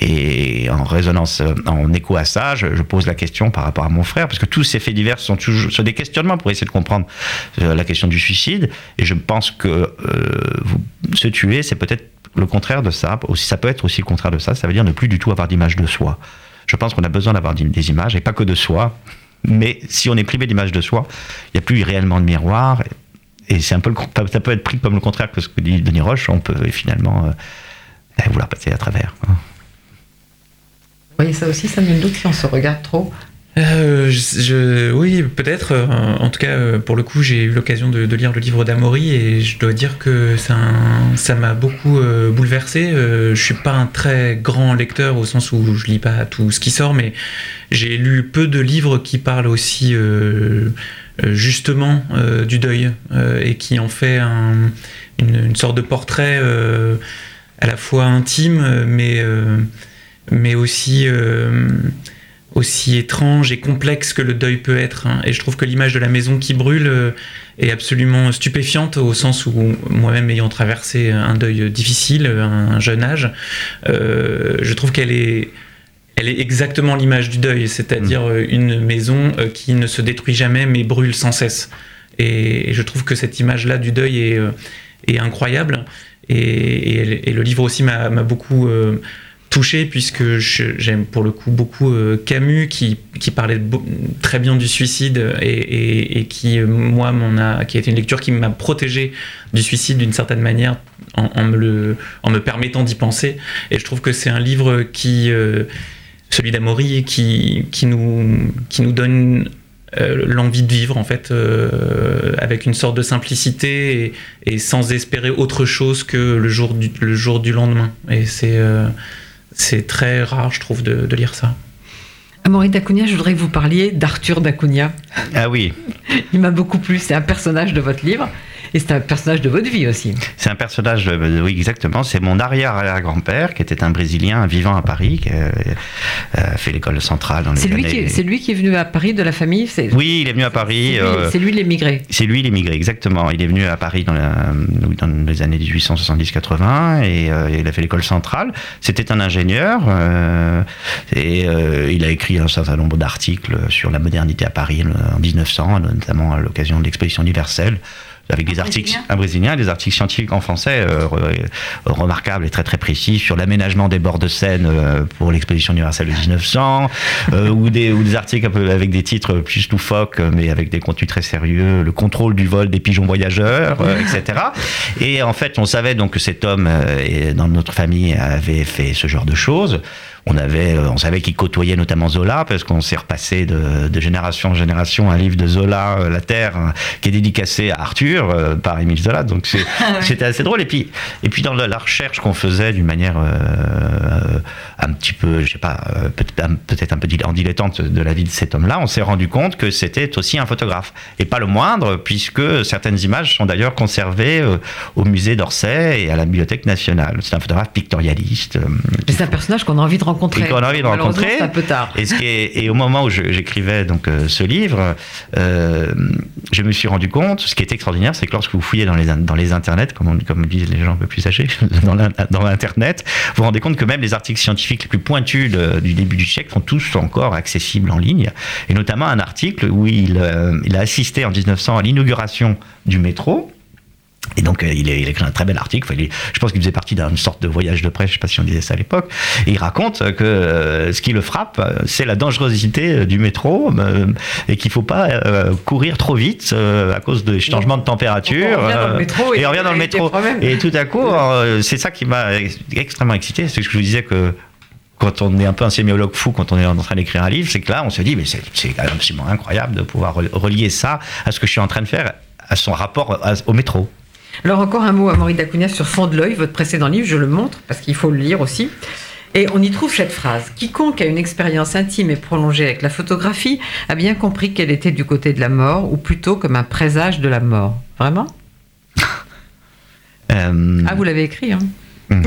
Et en résonance, en écho à ça, je, pose la question par rapport à mon frère, parce que tous ces faits divers sont toujours des questionnements pour essayer de comprendre euh, la question du suicide. Et je pense que euh, se tuer, c'est peut-être le contraire de ça. Ça peut être aussi le contraire de ça. Ça veut dire ne plus du tout avoir d'image de soi. Je pense qu'on a besoin d'avoir des images, et pas que de soi. Mais si on est privé d'image de soi, il n'y a plus réellement de miroir. Et c'est un peu ça peut être pris comme le contraire que ce que dit Denis Roche. On peut finalement euh, vouloir passer à travers. quoi. Ça aussi, ça me doute si on se regarde trop. Euh, oui, peut-être. euh, en tout cas, euh, pour le coup, j'ai eu l'occasion de, lire le livre d'Amaury et je dois dire que ça m'a beaucoup bouleversé. Euh, je suis pas un très grand lecteur au sens où je lis pas tout ce qui sort, mais j'ai lu peu de livres qui parlent aussi justement du deuil et qui en fait un- une, sorte de portrait à la fois intime, mais mais aussi euh, aussi étrange et complexe que le deuil peut être. hein. Et je trouve que l'image de la maison qui brûle euh, est absolument stupéfiante au sens où moi-même ayant traversé un deuil difficile, à un jeune âge, euh, je trouve qu'elle est elle est exactement l'image du deuil, c'est-à-dire euh, une maison euh, qui ne se détruit jamais mais brûle sans cesse. Et, je trouve que cette image-là du deuil est, est incroyable. Et, et- et le livre aussi m'a m'a beaucoup euh, touché puisque j'aime pour le coup beaucoup euh, Camus qui, parlait très bien du suicide et, qui euh, moi m'en a qui a été une lecture qui m'a protégé du suicide d'une certaine manière en, me le en me permettant d'y penser. Et je trouve que c'est un livre qui euh, celui d'Amaury qui qui nous qui nous donne l'envie de vivre en fait avec une sorte de simplicité et, sans espérer autre chose que le jour du, le jour du lendemain. Et c'est c'est très rare je trouve de, de lire ça. Amaury d'Acunha, je voudrais que vous parliez d'Arthur d'Acunha. Ah oui, Il m'a beaucoup plu, c'est un personnage de votre livre et c'est un personnage de votre vie aussi. c'est un personnage, euh, oui exactement, c'est mon arrière-arrière-grand-père qui était un Brésilien vivant à Paris, qui euh, a fait l'école centrale dans les C'est lui, qui, c'est lui qui est venu à Paris de la famille Oui, il est venu à Paris. c'est lui, euh, c'est lui l'émigré. C'est lui l'émigré, exactement. Il est venu à Paris dans, la- dans les années 1870-80 et euh, il a fait l'école centrale. C'était un ingénieur euh, et euh, il a écrit un certain nombre d'articles sur la modernité à Paris euh, en 1900, notamment à l'occasion de l'exposition universelle. Avec des Un articles, Brésilien un brésilien, des articles scientifiques en français euh, re- remarquables et très très précis sur l'aménagement des bords de Seine euh, pour l'exposition universelle de 1900, euh, ou, des, ou des articles un peu avec des titres plus loufoques, mais avec des contenus très sérieux, le contrôle du vol des pigeons voyageurs, etc. Et en fait, on savait donc que cet homme, dans notre famille, avait fait ce genre de choses. On, avait, euh, on savait qu'il côtoyait notamment Zola, parce qu'on s'est repassé de, de génération en génération un livre de Zola, euh, La Terre, hein, qui est dédicacé à Arthur euh, par Émile Zola. Donc c'est- c'était assez drôle. Et puis, et puis dans la, la recherche qu'on faisait d'une manière euh, euh, un petit peu, je sais pas, euh, peut-être un- peu en dilettante de la vie de cet homme-là, on s'est rendu compte que c'était aussi un photographe. Et pas le moindre, puisque certaines images sont d'ailleurs conservées euh, au musée d'Orsay et à la Bibliothèque nationale. C'est un photographe pictorialiste. euh, c'est un personnage qu'on a envie de rencontrer. Et qu'on a envie de rencontrer. C'est un peu tard. Et, ce qui est- et au moment où j'écrivais donc euh, ce livre, euh, je me suis rendu compte, ce qui est extraordinaire, c'est que lorsque vous fouillez dans les, dans les internets, comme, on- comme disent les gens un peu plus âgés, dans l'in- dans l'internet, vous vous rendez compte que même les articles scientifiques les plus pointus de- du début du siècle sont tous encore accessibles en ligne. Et notamment un article où il, euh, il a assisté en 1900 à l'inauguration du métro. Et donc, euh, il, a, il a écrit un très bel article. Enfin, il est- je pense qu'il faisait partie d'une sorte de voyage de presse, je ne sais pas si on disait ça à l'époque. Et il raconte que euh, ce qui le frappe, euh, c'est la dangerosité du métro euh, et qu'il ne faut pas courir trop vite à cause des changements de température. On revient dans le métro et- et on revient dans le métro. Et tout à coup, c'est ça qui m'a ex- extrêmement excité. C'est ce que je vous disais que quand on est un peu un sémiologue fou, quand on est en train d'écrire un livre, c'est que là, on se dit, mais c'est absolument incroyable de pouvoir re- relier ça à ce que je suis en train de faire, à son rapport au métro. Alors encore un mot à Maurice d'Acunha sur Fond de l'œil, votre précédent livre, je le montre parce qu'il faut le lire aussi. Et on y trouve cette phrase. Quiconque a une expérience intime et prolongée avec la photographie a bien compris qu'elle était du côté de la mort, ou plutôt comme un présage de la mort. Vraiment? Euh, Ah, vous l'avez écrit, hein.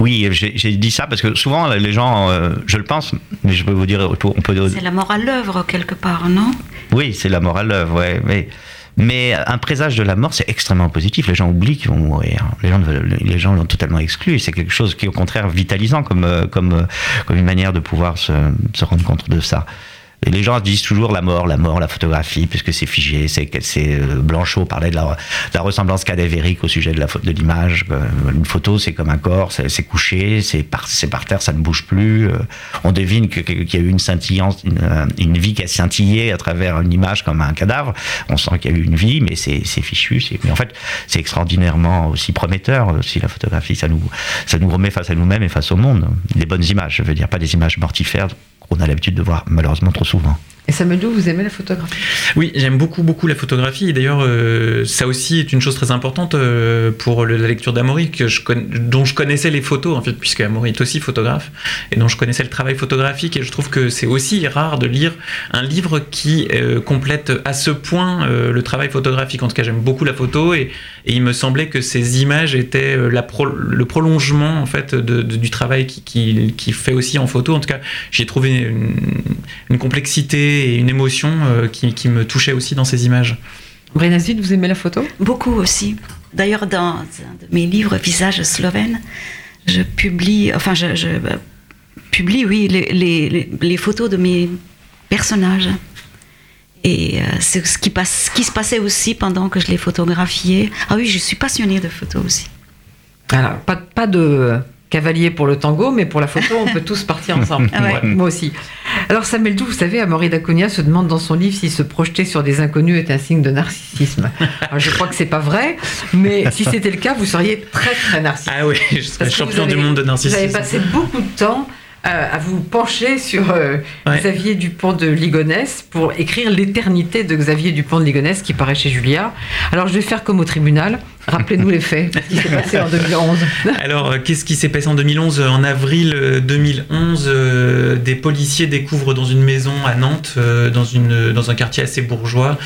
Oui, j'ai dit ça parce que souvent les gens, euh, je le pense, mais je peux vous dire, on peut, on peut- C'est la mort à l'œuvre quelque part, non? Oui, c'est la mort à l'œuvre, ouais, mais, mais un présage de la mort, c'est extrêmement positif. Les gens oublient qu'ils vont mourir. Les gens, les gens l'ont totalement exclu. C'est quelque chose qui au contraire vitalisant comme, euh, comme, euh, comme une manière de pouvoir se, se rendre compte de ça. Les gens disent toujours la mort, la mort, la photographie, puisque c'est figé. C'est, c'est euh, Blanchot parlait de la, de la ressemblance cadavérique au sujet de la de l'image. Euh, Une photo, c'est comme un corps, c'est, couché, c'est par, par terre, ça ne bouge plus. Euh, On devine qu'il y a eu une scintillance, une, une vie qui a scintillé à travers une image comme un cadavre. On sent qu'il y a eu une vie, mais c'est, fichu. Mais en fait, c'est extraordinairement aussi prometteur aussi la photographie. Ça nous, ça nous remet face à nous-mêmes et face au monde. Des bonnes images, je veux dire, pas des images mortifères qu'on a l'habitude de voir malheureusement trop souvent. Et Samuel Doux, vous aimez la photographie? Oui, j'aime beaucoup, beaucoup la photographie. Et d'ailleurs, euh, ça aussi est une chose très importante euh, pour la lecture d'Amaury, dont je connaissais les photos, puisque Amaury est aussi photographe, et dont je connaissais le travail photographique. Et je trouve que c'est aussi rare de lire un livre qui euh, complète à ce point le travail photographique. En tout cas, j'aime beaucoup la photo, et, il me semblait que ces images étaient le prolongement, en fait, du travail qui, qui, qui fait aussi en photo. En tout cas, j'ai trouvé une complexité et une émotion euh, qui, qui me touchait aussi dans ces images. Brenazid, vous aimez la photo? Beaucoup aussi. D'ailleurs, dans un de mes livres Visage slovène, je publie, enfin, je, je, euh, publie, oui, les, les- les- les photos de mes personnages. Et euh, c'est ce qui, passe, ce qui se passait aussi pendant que je les photographiais. Ah oui, je suis passionnée de photos aussi. Alors, pas, pas de cavalier pour le tango, mais pour la photo, on peut tous partir ensemble. Ah ouais. Moi aussi. Alors, Samuel Doux, vous savez, Amaury d'Aconia se demande dans son livre si se projeter sur des inconnus est un signe de narcissisme. Alors, je crois que c'est pas vrai, mais si c'était le cas, vous seriez très, très narcissique. Ah oui, je serais champion du monde de Vous avez narcissisme. passé beaucoup de temps euh, à vous pencher sur euh, Ouais. Xavier Dupont de Ligonnès pour écrire l'éternité de Xavier Dupont de Ligonnès qui paraît chez Julia. Alors je vais faire comme au tribunal. Rappelez-nous les faits, ce qui s'est passé en 2011. Alors, euh, qu'est-ce qui s'est passé en 2011 En avril euh, 2011, euh, des policiers découvrent dans une maison à Nantes, euh, dans, une, dans un quartier assez bourgeois,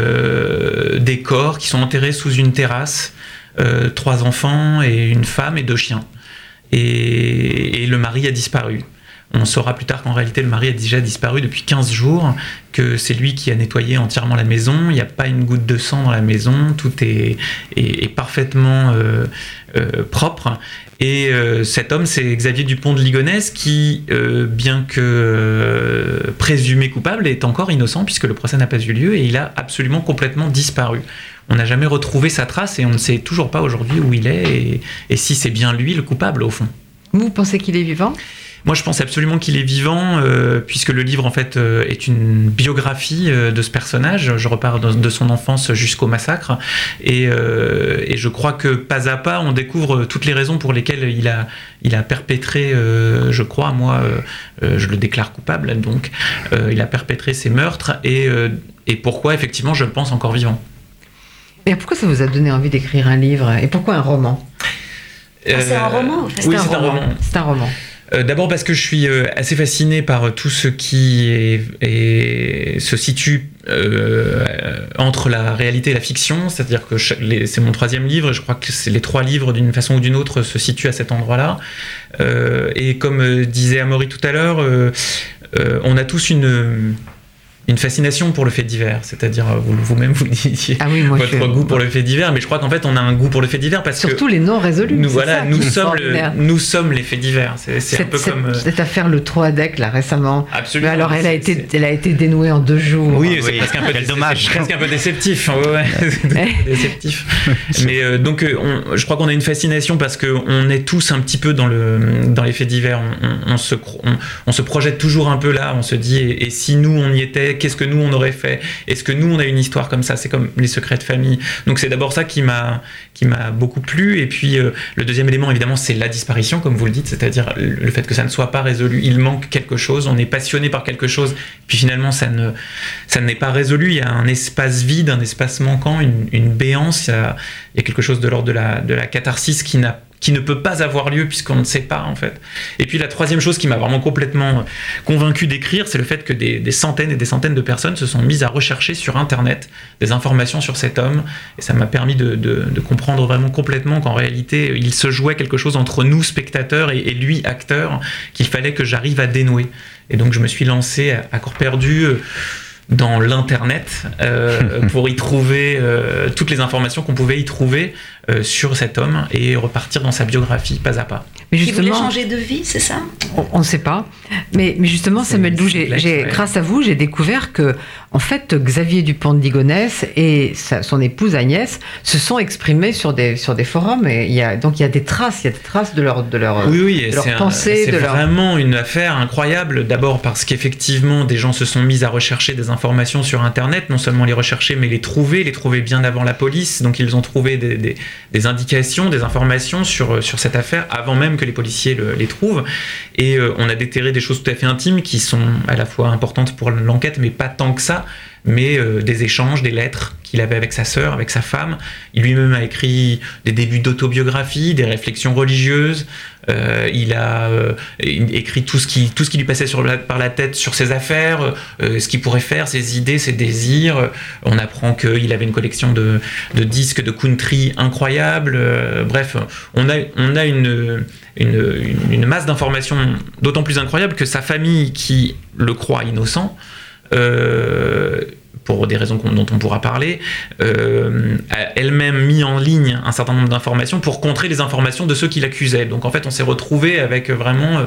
euh, des corps qui sont enterrés sous une terrasse, euh, trois enfants et une femme et deux chiens. Et, le mari a disparu. On saura plus tard qu'en réalité le mari a déjà disparu depuis 15 jours, que c'est lui qui a nettoyé entièrement la maison, il n'y a pas une goutte de sang dans la maison, tout est, parfaitement euh, euh, propre. Et euh, cet homme, c'est Xavier Dupont de Ligonnès, qui, bien que présumé coupable, est encore innocent puisque le procès n'a pas eu lieu et il a absolument complètement disparu. On n'a jamais retrouvé sa trace et on ne sait toujours pas aujourd'hui où il est et, et si c'est bien lui le coupable au fond. Vous pensez qu'il est vivant? Moi, je pense absolument qu'il est vivant, euh, puisque le livre, en fait, euh, est une biographie euh, de ce personnage. Je repars de, de son enfance jusqu'au massacre. Et, et je crois que pas à pas, on découvre toutes les raisons pour lesquelles il a, il a perpétré, je crois, moi, je le déclare coupable, donc, il a perpétré ces meurtres. Et, et pourquoi, effectivement, je le pense encore vivant. Et pourquoi ça vous a donné envie d'écrire un livre? Et pourquoi un roman? Ah, c'est un Euh, roman. Oui, c'est un roman. C'est un roman. Euh, D'abord parce que je suis euh, assez fasciné par tout ce qui est, est- se situe euh, entre la réalité et la fiction, c'est-à-dire que c'est mon troisième livre, et je crois que les trois livres d'une façon ou d'une autre se situent à cet endroit-là. Euh, et comme euh, disait Amaury tout à l'heure, euh, euh, on a tous une, une fascination pour le fait divers, c'est-à-dire euh, vous- vous-même vous, le disiez. Ah oui, moi Votre je... goût pour le fait divers, mais je crois qu'en fait on a un goût pour le fait divers parce que Surtout les non résolus. nous voilà, ça nous sommes, le- nous sommes les faits divers. C'est c'est un Cette, peu cette- comme. euh, cette affaire le Troadec là récemment. Mais Absolument. alors elle a été, c'est- elle a été dénouée en deux jours. Oui, Ah c'est oui, presque un peu quel dommage. c'est presque un peu déceptif. Ouais, ouais, c'est un peu déceptif. Mais euh, donc, euh, on- je crois qu'on a une fascination parce que on est tous un petit peu dans le dans les faits divers. On, on- on se on se projette toujours un peu là. On se dit et, et si nous on y était, qu'est-ce que nous on aurait fait? Est-ce que nous on a une histoire comme ça? C'est comme les secrets de famille. Donc c'est d'abord ça qui m'a qui m'a beaucoup plu. Et puis euh, le deuxième élément évidemment c'est la disparition, comme vous le dites, c'est-à-dire le fait que ça ne soit pas résolu. Il manque quelque chose. On est passionné par quelque chose. Puis finalement ça ne ça n'est pas résolu. Il y a un espace vide, un espace manquant, une, une béance. Il y, a, il y a quelque chose de l'ordre de la, de la catharsis qui n'a qui ne peut pas avoir lieu puisqu'on ne sait pas en fait. Et puis la troisième chose qui m'a vraiment complètement convaincu d'écrire, c'est le fait que des, des centaines et des centaines de personnes se sont mises à rechercher sur Internet des informations sur cet homme. Et ça m'a permis de, de- de comprendre vraiment complètement qu'en réalité, il se jouait quelque chose entre nous, spectateurs, et, et lui, acteur, qu'il fallait que j'arrive à dénouer. Et donc je me suis lancé à, à corps perdu. euh, dans l'internet euh, pour y trouver euh, toutes les informations qu'on pouvait y trouver euh, sur cet homme et repartir dans sa biographie pas à pas. Mais justement, il voulait changer de vie, c'est ça? On ne sait pas. Mais, mais justement, Samuel Dou, j'ai, grâce à vous, j'ai découvert que, en fait, Xavier Dupont de Ligonnès et son épouse Agnès se sont exprimés sur des, sur des forums. Et il y a, donc il y a des traces, il y a des traces de leur, de leur, oui, oui, de leur pensée. C'est vraiment une affaire incroyable. D'abord parce qu'effectivement, des gens se sont mis à rechercher des informations sur Internet, non seulement les rechercher, mais les trouver, les trouver bien avant la police. Donc ils ont trouvé des, des, des indications, des informations sur, sur cette affaire avant même que les policiers les trouvent. Et euh, on a déterré des choses tout à fait intimes qui sont à la fois importantes pour l'enquête, mais pas tant que ça mais euh, des échanges, des lettres qu'il avait avec sa sœur, avec sa femme. Il lui-même a écrit des débuts d'autobiographie, des réflexions religieuses. Euh, il a euh, écrit tout ce, qui, tout ce qui lui passait par la tête sur ses affaires, ce qu'il pourrait faire, ses idées, ses désirs. On apprend qu'il avait une collection de, de, disques de country incroyable. bref, on a, on a une, une, masse d'informations d'autant plus incroyable que sa famille, qui le croit innocent, euh, pour des raisons dont on pourra parler, euh, a elle-même mis en ligne un certain nombre d'informations pour contrer les informations de ceux qui l'accusaient. Donc en fait, on s'est retrouvé avec vraiment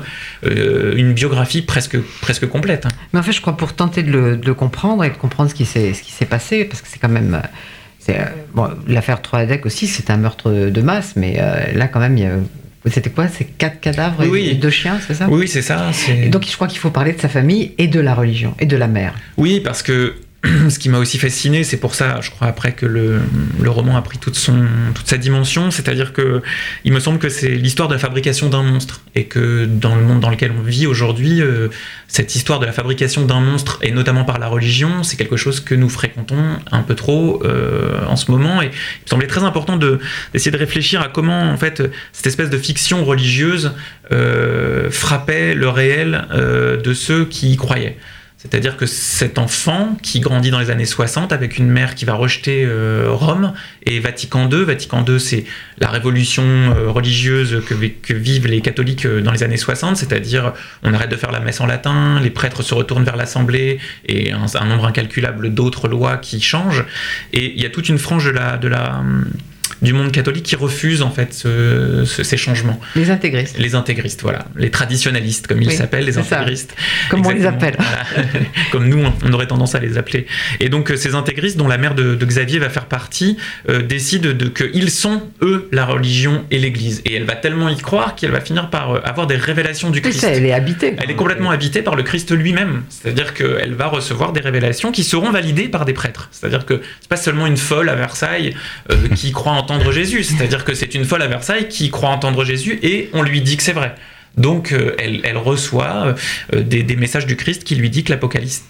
euh, une biographie presque, presque complète. Mais en fait, je crois pour tenter de le, comprendre et de comprendre ce qui s'est passé, parce que c'est quand même... Bon, L'affaire Troadec aussi, c'est un meurtre de masse, mais là quand même, il y a c'était quoi? C'est quatre cadavres et deux chiens, c'est ça? Oui, c'est ça. donc je crois qu'il faut parler de sa famille et de la religion et de la mère. Oui, parce que ce qui m'a aussi fasciné, c'est pour ça, je crois, après que le, roman a pris toute, son, toute sa dimension, c'est-à-dire que il me semble que c'est l'histoire de la fabrication d'un monstre, et que dans le monde dans lequel on vit aujourd'hui, euh, cette histoire de la fabrication d'un monstre, et notamment par la religion, c'est quelque chose que nous fréquentons un peu trop euh, en ce moment, et il me semblait très important d'essayer de, réfléchir à comment, en fait, cette espèce de fiction religieuse euh, frappait le réel de ceux qui y croyaient. C'est-à-dire que cet enfant qui grandit dans les années 60 avec une mère qui va rejeter euh, Rome et Vatican II, Vatican II c'est la révolution euh, religieuse que, vivent les catholiques euh, dans les années 60, c'est-à-dire on arrête de faire la messe en latin, les prêtres se retournent vers l'Assemblée et un, nombre incalculable d'autres lois qui changent. Et il y a toute une frange de de la du monde catholique qui refuse en fait ces changements. Les intégristes. Les intégristes, voilà. Les traditionalistes, comme ils s'appellent, les intégristes. Comme on les appelle. comme nous, on aurait tendance à les appeler. Et donc euh, ces intégristes, dont la mère de, Xavier va faire partie, euh, décident de, qu'ils sont, eux, la religion et l'Église. Et elle va tellement y croire qu'elle va finir par euh, avoir des révélations du Christ. Ça, elle est habitée. Elle est complètement habitée par le Christ lui-même. C'est-à-dire qu'elle va recevoir des révélations qui seront validées par des prêtres. C'est-à-dire que c'est pas seulement une folle à Versailles qui croit en entendre Jésus. C'est-à-dire que c'est une folle à Versailles qui croit entendre Jésus et on lui dit que c'est vrai. Donc euh, elle, reçoit euh, des, messages du Christ qui lui dit que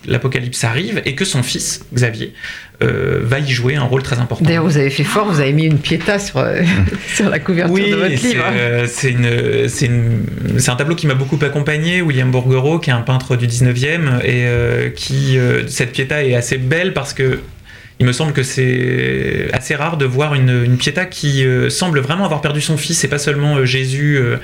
l'Apocalypse arrive et que son fils, Xavier, euh, va y jouer un rôle très important. D'ailleurs, vous avez fait fort, vous avez mis une piéta sur, sur la couverture de votre livre. c'est un tableau qui m'a beaucoup accompagné, William Bourguereau, qui est un peintre du 19e, et qui, cette piéta est assez belle parce que il me semble que c'est assez rare de voir une, une qui euh, semble vraiment avoir perdu son fils, et pas seulement euh, Jésus, euh,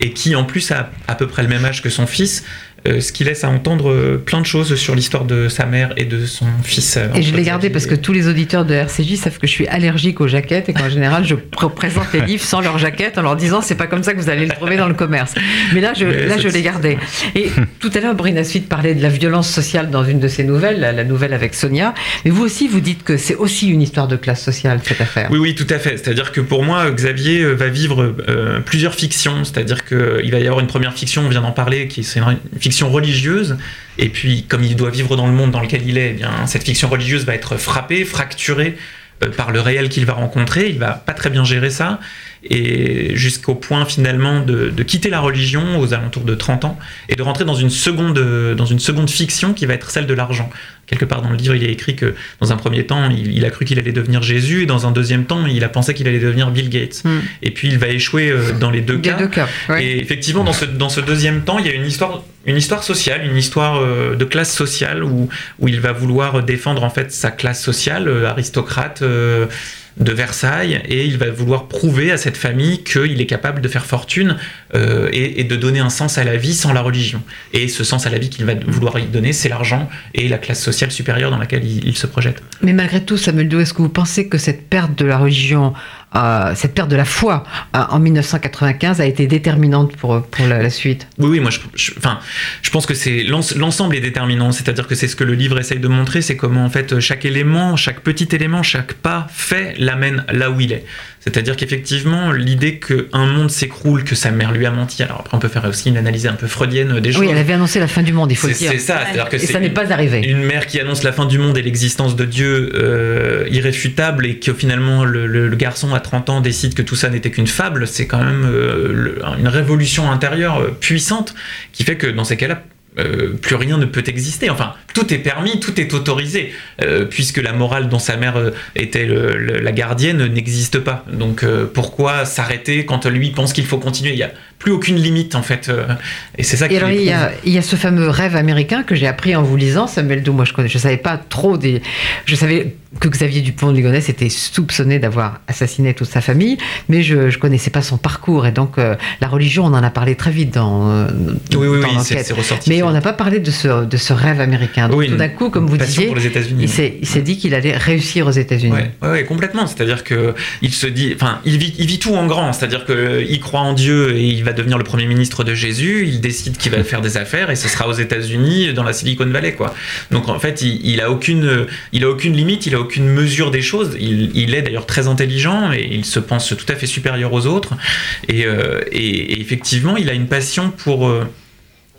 et qui en plus a à peu près le même âge que son fils, euh, ce qui laisse à entendre euh, plein de choses sur l'histoire de sa mère et de son fils. Euh, et je l'ai gardé parce que tous les auditeurs de RCJ savent que je suis allergique aux jaquettes et qu'en général je présente les livres sans leurs jaquettes en leur disant c'est pas comme ça que vous allez le trouver dans le commerce. Mais là je, là, je l'ai gardé. Et tout à l'heure Brina Suite parlait de la violence sociale dans une de ses nouvelles, la, nouvelle avec Sonia. Mais vous aussi vous dites que c'est aussi une histoire de classe sociale cette affaire. Oui, oui, tout à fait. C'est-à-dire que pour moi Xavier va vivre plusieurs fictions. C'est-à-dire qu'il va y avoir une première fiction, on vient d'en parler, qui c'est une fiction religieuse. Et puis, comme il doit vivre dans le monde dans lequel il est, eh bien, cette fiction religieuse va être frappée, fracturée euh, par le réel qu'il va rencontrer. Il va pas très bien gérer ça et jusqu'au point finalement de, quitter la religion aux alentours de 30 ans et de rentrer dans une seconde, dans une seconde fiction qui va être celle de l'argent. Quelque part dans le livre, il est écrit que dans un premier temps, il, a cru qu'il allait devenir Jésus et dans un deuxième temps, il a pensé qu'il allait devenir Bill Gates. Hmm. Et puis il va échouer euh, dans les deux cas. Et effectivement, dans ce, dans ce deuxième temps, il y a une histoire, une histoire sociale, une histoire euh, de classe sociale où, où il va vouloir défendre en fait sa classe sociale, euh, aristocrate de Versailles et il va vouloir prouver à cette famille qu'il est capable de faire fortune euh, et, de donner un sens à la vie sans la religion. Et ce sens à la vie qu'il va vouloir y donner, c'est l'argent et la classe sociale supérieure dans laquelle il, se projette. Mais malgré tout, Samuel Doux, est-ce que vous pensez que cette perte de la religion euh, cette perte de la foi euh, en 1995 a été déterminante pour, pour la, suite. Oui, oui, moi, je, enfin, je pense que c'est l'ens- l'ensemble est déterminant. C'est-à-dire que c'est ce que le livre essaye de montrer, c'est comment en fait chaque élément, chaque petit élément, chaque pas fait l'amène là où il est. C'est-à-dire qu'effectivement, l'idée qu'un monde s'écroule, que sa mère lui a menti. Alors après, on peut faire aussi une analyse un peu freudienne des choses. Oui, elle avait annoncé la fin du monde, il faut le dire. c'est ça, c'est-à-dire que Et ça n'est pas arrivé. Une mère qui annonce la fin du monde et l'existence de Dieu euh, irréfutable et que finalement le, le- le garçon à 30 ans décide que tout ça n'était qu'une fable, c'est quand même euh, le- une révolution intérieure euh, puissante qui fait que dans ces cas-là, euh, plus rien ne peut exister. Enfin, tout est permis, tout est autorisé, euh, puisque la morale dont sa mère euh, était la gardienne n'existe pas. Donc pourquoi s'arrêter quand lui pense qu'il faut continuer? Plus aucune limite en fait. euh, et c'est ça qui il y, a, il y a ce fameux rêve américain que j'ai appris en vous lisant, Samuel Doux. Moi, je ne je savais pas trop des. Je savais que Xavier Dupont de Ligonnès était soupçonné d'avoir assassiné toute sa famille, mais je ne connaissais pas son parcours. Et donc, euh, la religion, on en a parlé très vite dans, euh, Oui, oui, dans oui, l'enquête. Mais on n'a pas parlé de ce, de ce rêve américain. Donc, Oui, tout d'un coup, comme vous disiez, États-Unis. il s'est dit qu'il allait réussir aux États-Unis. Ouais, ouais, complètement. C'est-à-dire que il se dit, enfin, il vit, il vit tout en grand. C'est-à-dire que il croit en Dieu et il va devenir le premier ministre de Jésus. Il décide qu'il va faire des affaires et ce sera aux États-Unis, dans la Silicon Valley, quoi. Donc en fait, il, il a aucune, il a aucune limite, il a aucune mesure des choses. Il, il est d'ailleurs très intelligent et il se pense tout à fait supérieur aux autres. Et, euh, et- et effectivement, il a une passion pour euh,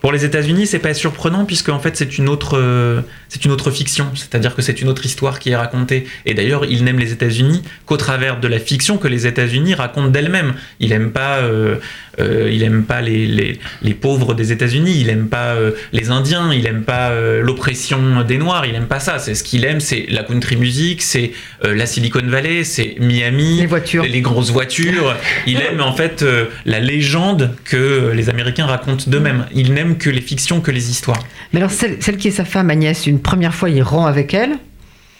pour les États-Unis, c'est pas surprenant puisque en fait c'est une autre, euh, c'est une autre fiction, c'est-à-dire que c'est une autre histoire qui est racontée. Et d'ailleurs, il n'aime les États-Unis qu'au travers de la fiction que les États-Unis racontent d'elles-mêmes. Il aime pas, euh, euh, il aime pas les, les, les pauvres des États-Unis, il aime pas les Indiens, il aime pas l'oppression des Noirs, il aime pas ça. C'est ce qu'il aime, c'est la country music, c'est la Silicon Valley, c'est Miami, Les voitures. les grosses voitures. Il aime en fait la légende que les Américains racontent d'eux-mêmes. Il n'aime que les fictions, que les histoires. Mais alors, celle, celle qui est sa femme, Agnès, une première fois, il rompt avec elle.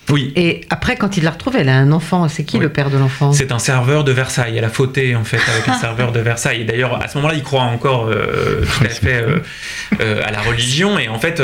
Oui. Et après, quand il la retrouve, elle a un enfant. C'est qui Oui. le père de l'enfant? C'est un serveur de Versailles. Elle a fauté en fait avec un serveur de Versailles. D'ailleurs, à ce moment-là, il croit encore euh, tout à fait euh, euh, à la religion. Et en fait,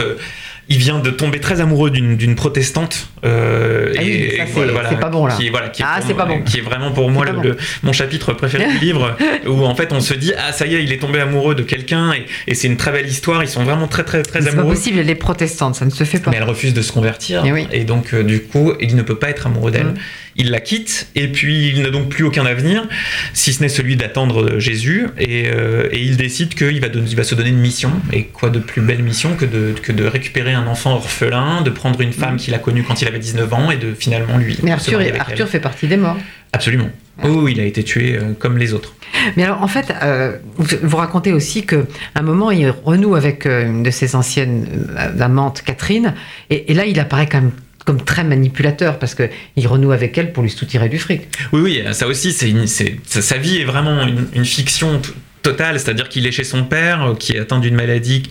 il vient de tomber très amoureux d'une protestante. euh, Ah oui, et ça, c'est- c'est pas bon, là. Qui, voilà, Ah, c'est pas bon. Qui est vraiment pour moi le, pas bon. le- mon chapitre préféré du livre, où en fait on se dit ah ça y est, il est tombé amoureux de quelqu'un et, et c'est une très belle histoire. Ils sont vraiment très très très C'est pas amoureux. possible, elle est protestante, ça ne se fait pas. Mais elle refuse de se convertir. Oui. Et donc, euh, du coup, il ne peut pas être amoureux d'elle. Mm. Il la quitte, et puis il n'a donc plus aucun avenir, si ce n'est celui d'attendre euh, Jésus. Et, euh, et il décide qu'il va, il va se donner une mission. Et quoi de plus belle mission que de, que de récupérer un enfant orphelin, de prendre une femme qu'il a connue quand il avait 19 ans, et de finalement lui. Mais Arthur, Arthur elle. fait partie des morts. Absolument. Oh, il a été tué euh, comme les autres. Mais alors, en fait, euh, vous, vous racontez aussi qu'à un moment, il renoue avec euh, une de ses anciennes amantes, Catherine, et, et là, il apparaît quand même comme très manipulateur parce que il renoue avec elle pour lui soutirer du fric. Oui, oui, ça aussi, sa, vie est vraiment une, fiction totale, c'est-à-dire qu'il est chez son père, euh, qui est atteint d'une maladie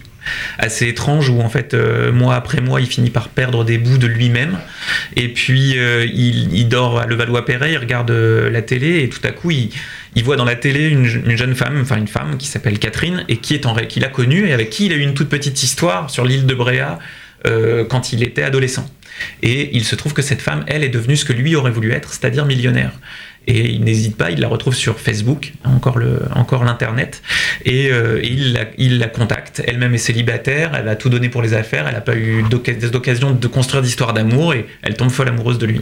assez étrange, où en fait, euh, mois après mois, il finit par perdre des bouts de lui-même, et puis euh, il, dort à Levallois-Perret, il regarde la télé, et tout à coup, il, voit dans la télé une, je- une jeune femme, enfin une femme qui s'appelle Catherine, et qui est en qu'il a connue, et avec qui il a eu une toute petite histoire sur l'île de Bréa euh, quand il était adolescent. Et il se trouve que cette femme, elle, est devenue ce que lui aurait voulu être, c'est-à-dire millionnaire. Et il n'hésite pas, il la retrouve sur Facebook, encore encore l'internet, et, euh, il, la, il la contacte. Elle-même est célibataire, elle a tout donné pour les affaires, elle n'a pas eu d'oc- d'occasion de construire d'histoire d'amour, et elle tombe folle amoureuse de lui.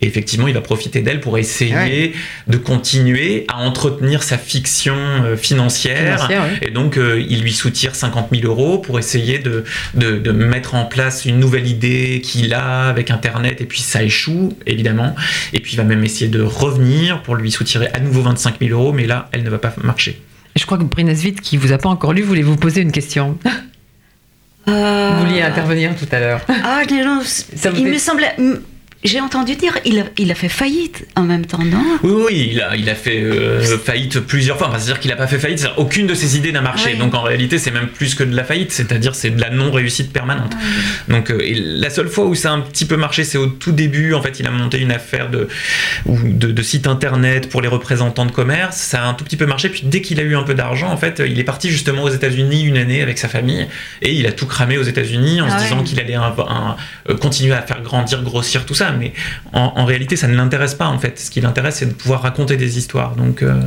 Et effectivement, il va profiter d'elle pour essayer Ouais. de continuer à entretenir sa fiction euh, financière. Et donc, euh, il lui soutire 50 000 euros pour essayer de, de, de mettre en place une nouvelle idée qu'il a avec Internet. Et puis, ça échoue, évidemment. Et puis, il va même essayer de revenir pour lui soutirer à nouveau 25 000 euros. Mais là, elle ne va pas marcher. Je crois que Brinasvit, qui vous a pas encore lu, voulait vous poser une question. Euh, Vous vouliez intervenir tout à l'heure. Ah, non, non, Ça vous il me semblait. J'ai entendu dire, il a, il a fait faillite en même temps, non? Oui, oui, il a, il a fait euh, faillite plusieurs fois. Enfin, c'est-à-dire qu'il n'a pas fait faillite. c'est-à-dire Aucune de ses idées n'a marché. Oui. Donc, en réalité, c'est même plus que de la faillite. C'est-à-dire, c'est de la non-réussite permanente. Donc, euh, et la seule fois où ça a un petit peu marché, c'est au tout début. En fait, il a monté une affaire de, ou de, de site internet pour les représentants de commerce. Ça a un tout petit peu marché. Puis, dès qu'il a eu un peu d'argent, en fait, il est parti justement aux États-Unis une année avec sa famille. Et il a tout cramé aux États-Unis en Ah se disant ouais. qu'il allait un- un- euh, continuer à faire grandir, grossir tout ça. Mais en, réalité, ça ne l'intéresse pas en fait. Ce qui l'intéresse, c'est de pouvoir raconter des histoires. Donc, euh,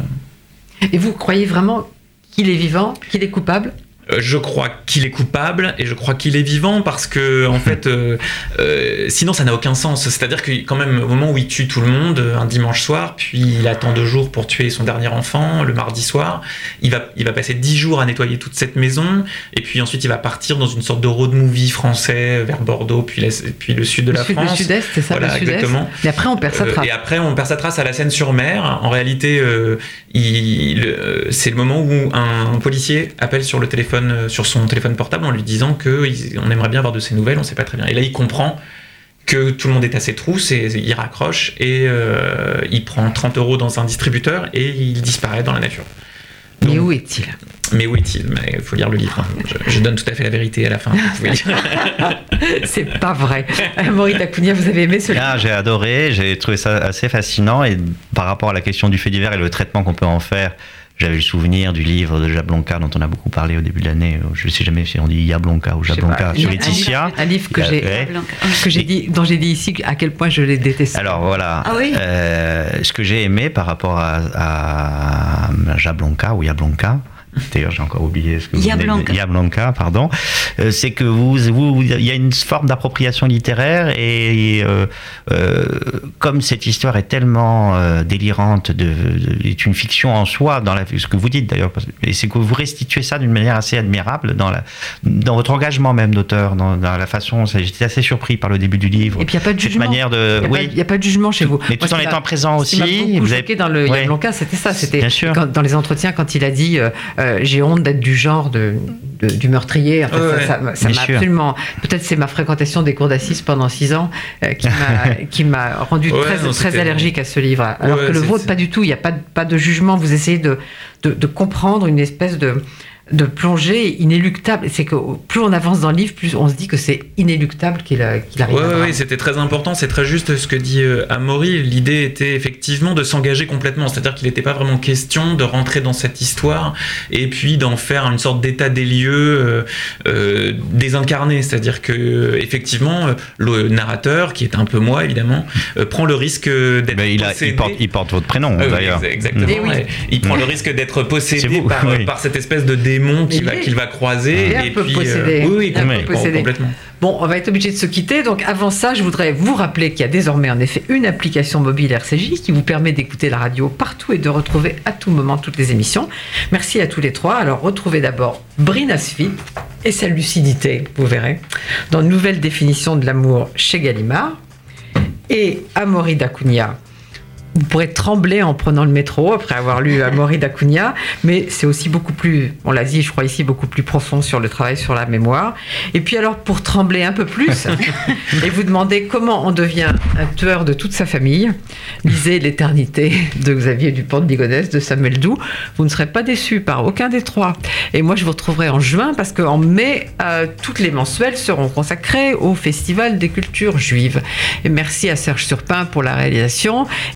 Et vous croyez vraiment qu'il est vivant, qu'il est coupable? Je crois qu'il est coupable et je crois qu'il est vivant parce que en fait euh, euh, sinon ça n'a aucun sens c'est-à-dire que quand même au moment où il tue tout le monde euh, un dimanche soir puis il attend deux jours pour tuer son dernier enfant le mardi soir il va, il va passer dix jours à nettoyer toute cette maison et puis ensuite il va partir dans une sorte de road movie français vers Bordeaux puis, la- puis le sud de la le, sud- le France sud-est, c'est ça, Voilà, le sud-est. exactement. Et après, on perd sa euh, trace. et après, on perd sa trace à la Seine-sur-Mer. En réalité, euh, il- euh, c'est le moment où un policier appelle sur le téléphone, euh, sur son téléphone portable, en lui disant que il- on aimerait bien avoir de ses nouvelles. On sait pas très bien. Et là, il comprend que tout le monde est à ses trousses et il raccroche et euh, il prend 30 euros dans un distributeur et il disparaît dans la nature. Mais où est-il? Mais où est-il? Mais Il faut lire le livre. hein. Je, je donne tout à fait la vérité à la fin. Vous pouvez lire. C'est pas vrai. Euh, Maurice Dacunia, vous avez aimé ce livre? Ah, j'ai adoré, j'ai trouvé ça assez fascinant et par rapport à la question du fait divers et le traitement qu'on peut en faire, j'avais le souvenir du livre de Jablonka dont on a beaucoup parlé au début de l'année. Je sais jamais si on dit Yablonka ou Jablonka sur Un- Laetitia. Un livre que a- j'ai ouais. que j'ai dit, dont j'ai dit ici à quel point je l'ai détesté. Alors voilà. Ah oui Euh, ce que j'ai aimé par rapport à, à Jablonka ou Yablonka, d'ailleurs j'ai encore oublié ce que vous Yablonka. Yablonka, pardon, euh, c'est que vous, vous, il y a une forme d'appropriation littéraire et euh, euh, comme cette histoire est tellement délirante, de, de- est une fiction en soi dans la, ce que vous dites d'ailleurs, et c'est que vous restituez ça d'une manière assez admirable dans, la, dans votre engagement même d'auteur, dans, dans la façon. J'étais assez surpris par le début du livre. Et puis il n'y a pas de cette jugement. manière de, Il n'y a, oui, pas- il y a pas de jugement chez vous. mais Moi, tout en étant présent aussi. vous avez- dans le Ouais. Yablonka, c'était ça. C'était dans les entretiens quand il a dit euh, j'ai honte d'être du genre de, de- du meurtrier. Ouais, ça- ça- ça bien m'a absolument. Peut-être c'est ma fréquentation des cours d'assises pendant six ans euh, qui m'a rendu Ouais, très non, très allergique à ce livre. Alors Ouais, que le vôtre pas du tout. Il n'y a pas de, pas de jugement. Vous essayez de de, de comprendre une espèce de de plongée inéluctable. C'est que plus on avance dans le livre, plus on se dit que c'est inéluctable qu'il a- qu'il arrive. Ouais, ouais, c'était très important, c'est très juste ce que dit euh, Amaury. L'idée était effectivement de s'engager complètement, c'est-à-dire qu'il n'était pas vraiment question de rentrer dans cette histoire et puis d'en faire une sorte d'état des lieux euh, euh, désincarné, c'est-à-dire que euh, effectivement euh, le narrateur, qui est un peu moi évidemment, euh, prend le risque d'être Ben, il, a- il possédé. porte, il porte votre prénom Ah oui, d'ailleurs. exa- Exactement. Eh oui. Il prend le risque d'être possédé vous, par, oui. par cette espèce de qu'il va, va croiser. un et puis, possédé. oui, oui, peu complètement. Bon, on va être obligé de se quitter. Donc, avant ça, je voudrais vous rappeler qu'il y a désormais en effet une application mobile RCJ qui vous permet d'écouter la radio partout et de retrouver à tout moment toutes les émissions. Merci à tous les trois. Alors, retrouvez d'abord Brinas Fit et sa lucidité, vous verrez, dans nouvelle définition de l'amour chez Gallimard. Et Amaury Dacunia. Vous pourrez trembler en prenant le métro après avoir lu Amaury d'Acuna, mais c'est aussi beaucoup plus, on l'a dit, je crois ici, beaucoup plus profond sur le travail sur la mémoire. Et puis alors, pour trembler un peu plus et vous demander comment on devient un tueur de toute sa famille, lisez L'éternité de Xavier Dupont de Ligonnès, de Samuel Doux. Vous ne serez pas déçus par aucun des trois. Et moi, je vous retrouverai en juin parce qu'en mai, euh, toutes les mensuelles seront consacrées au Festival des cultures juives. Et merci à Serge Surpin pour la réalisation.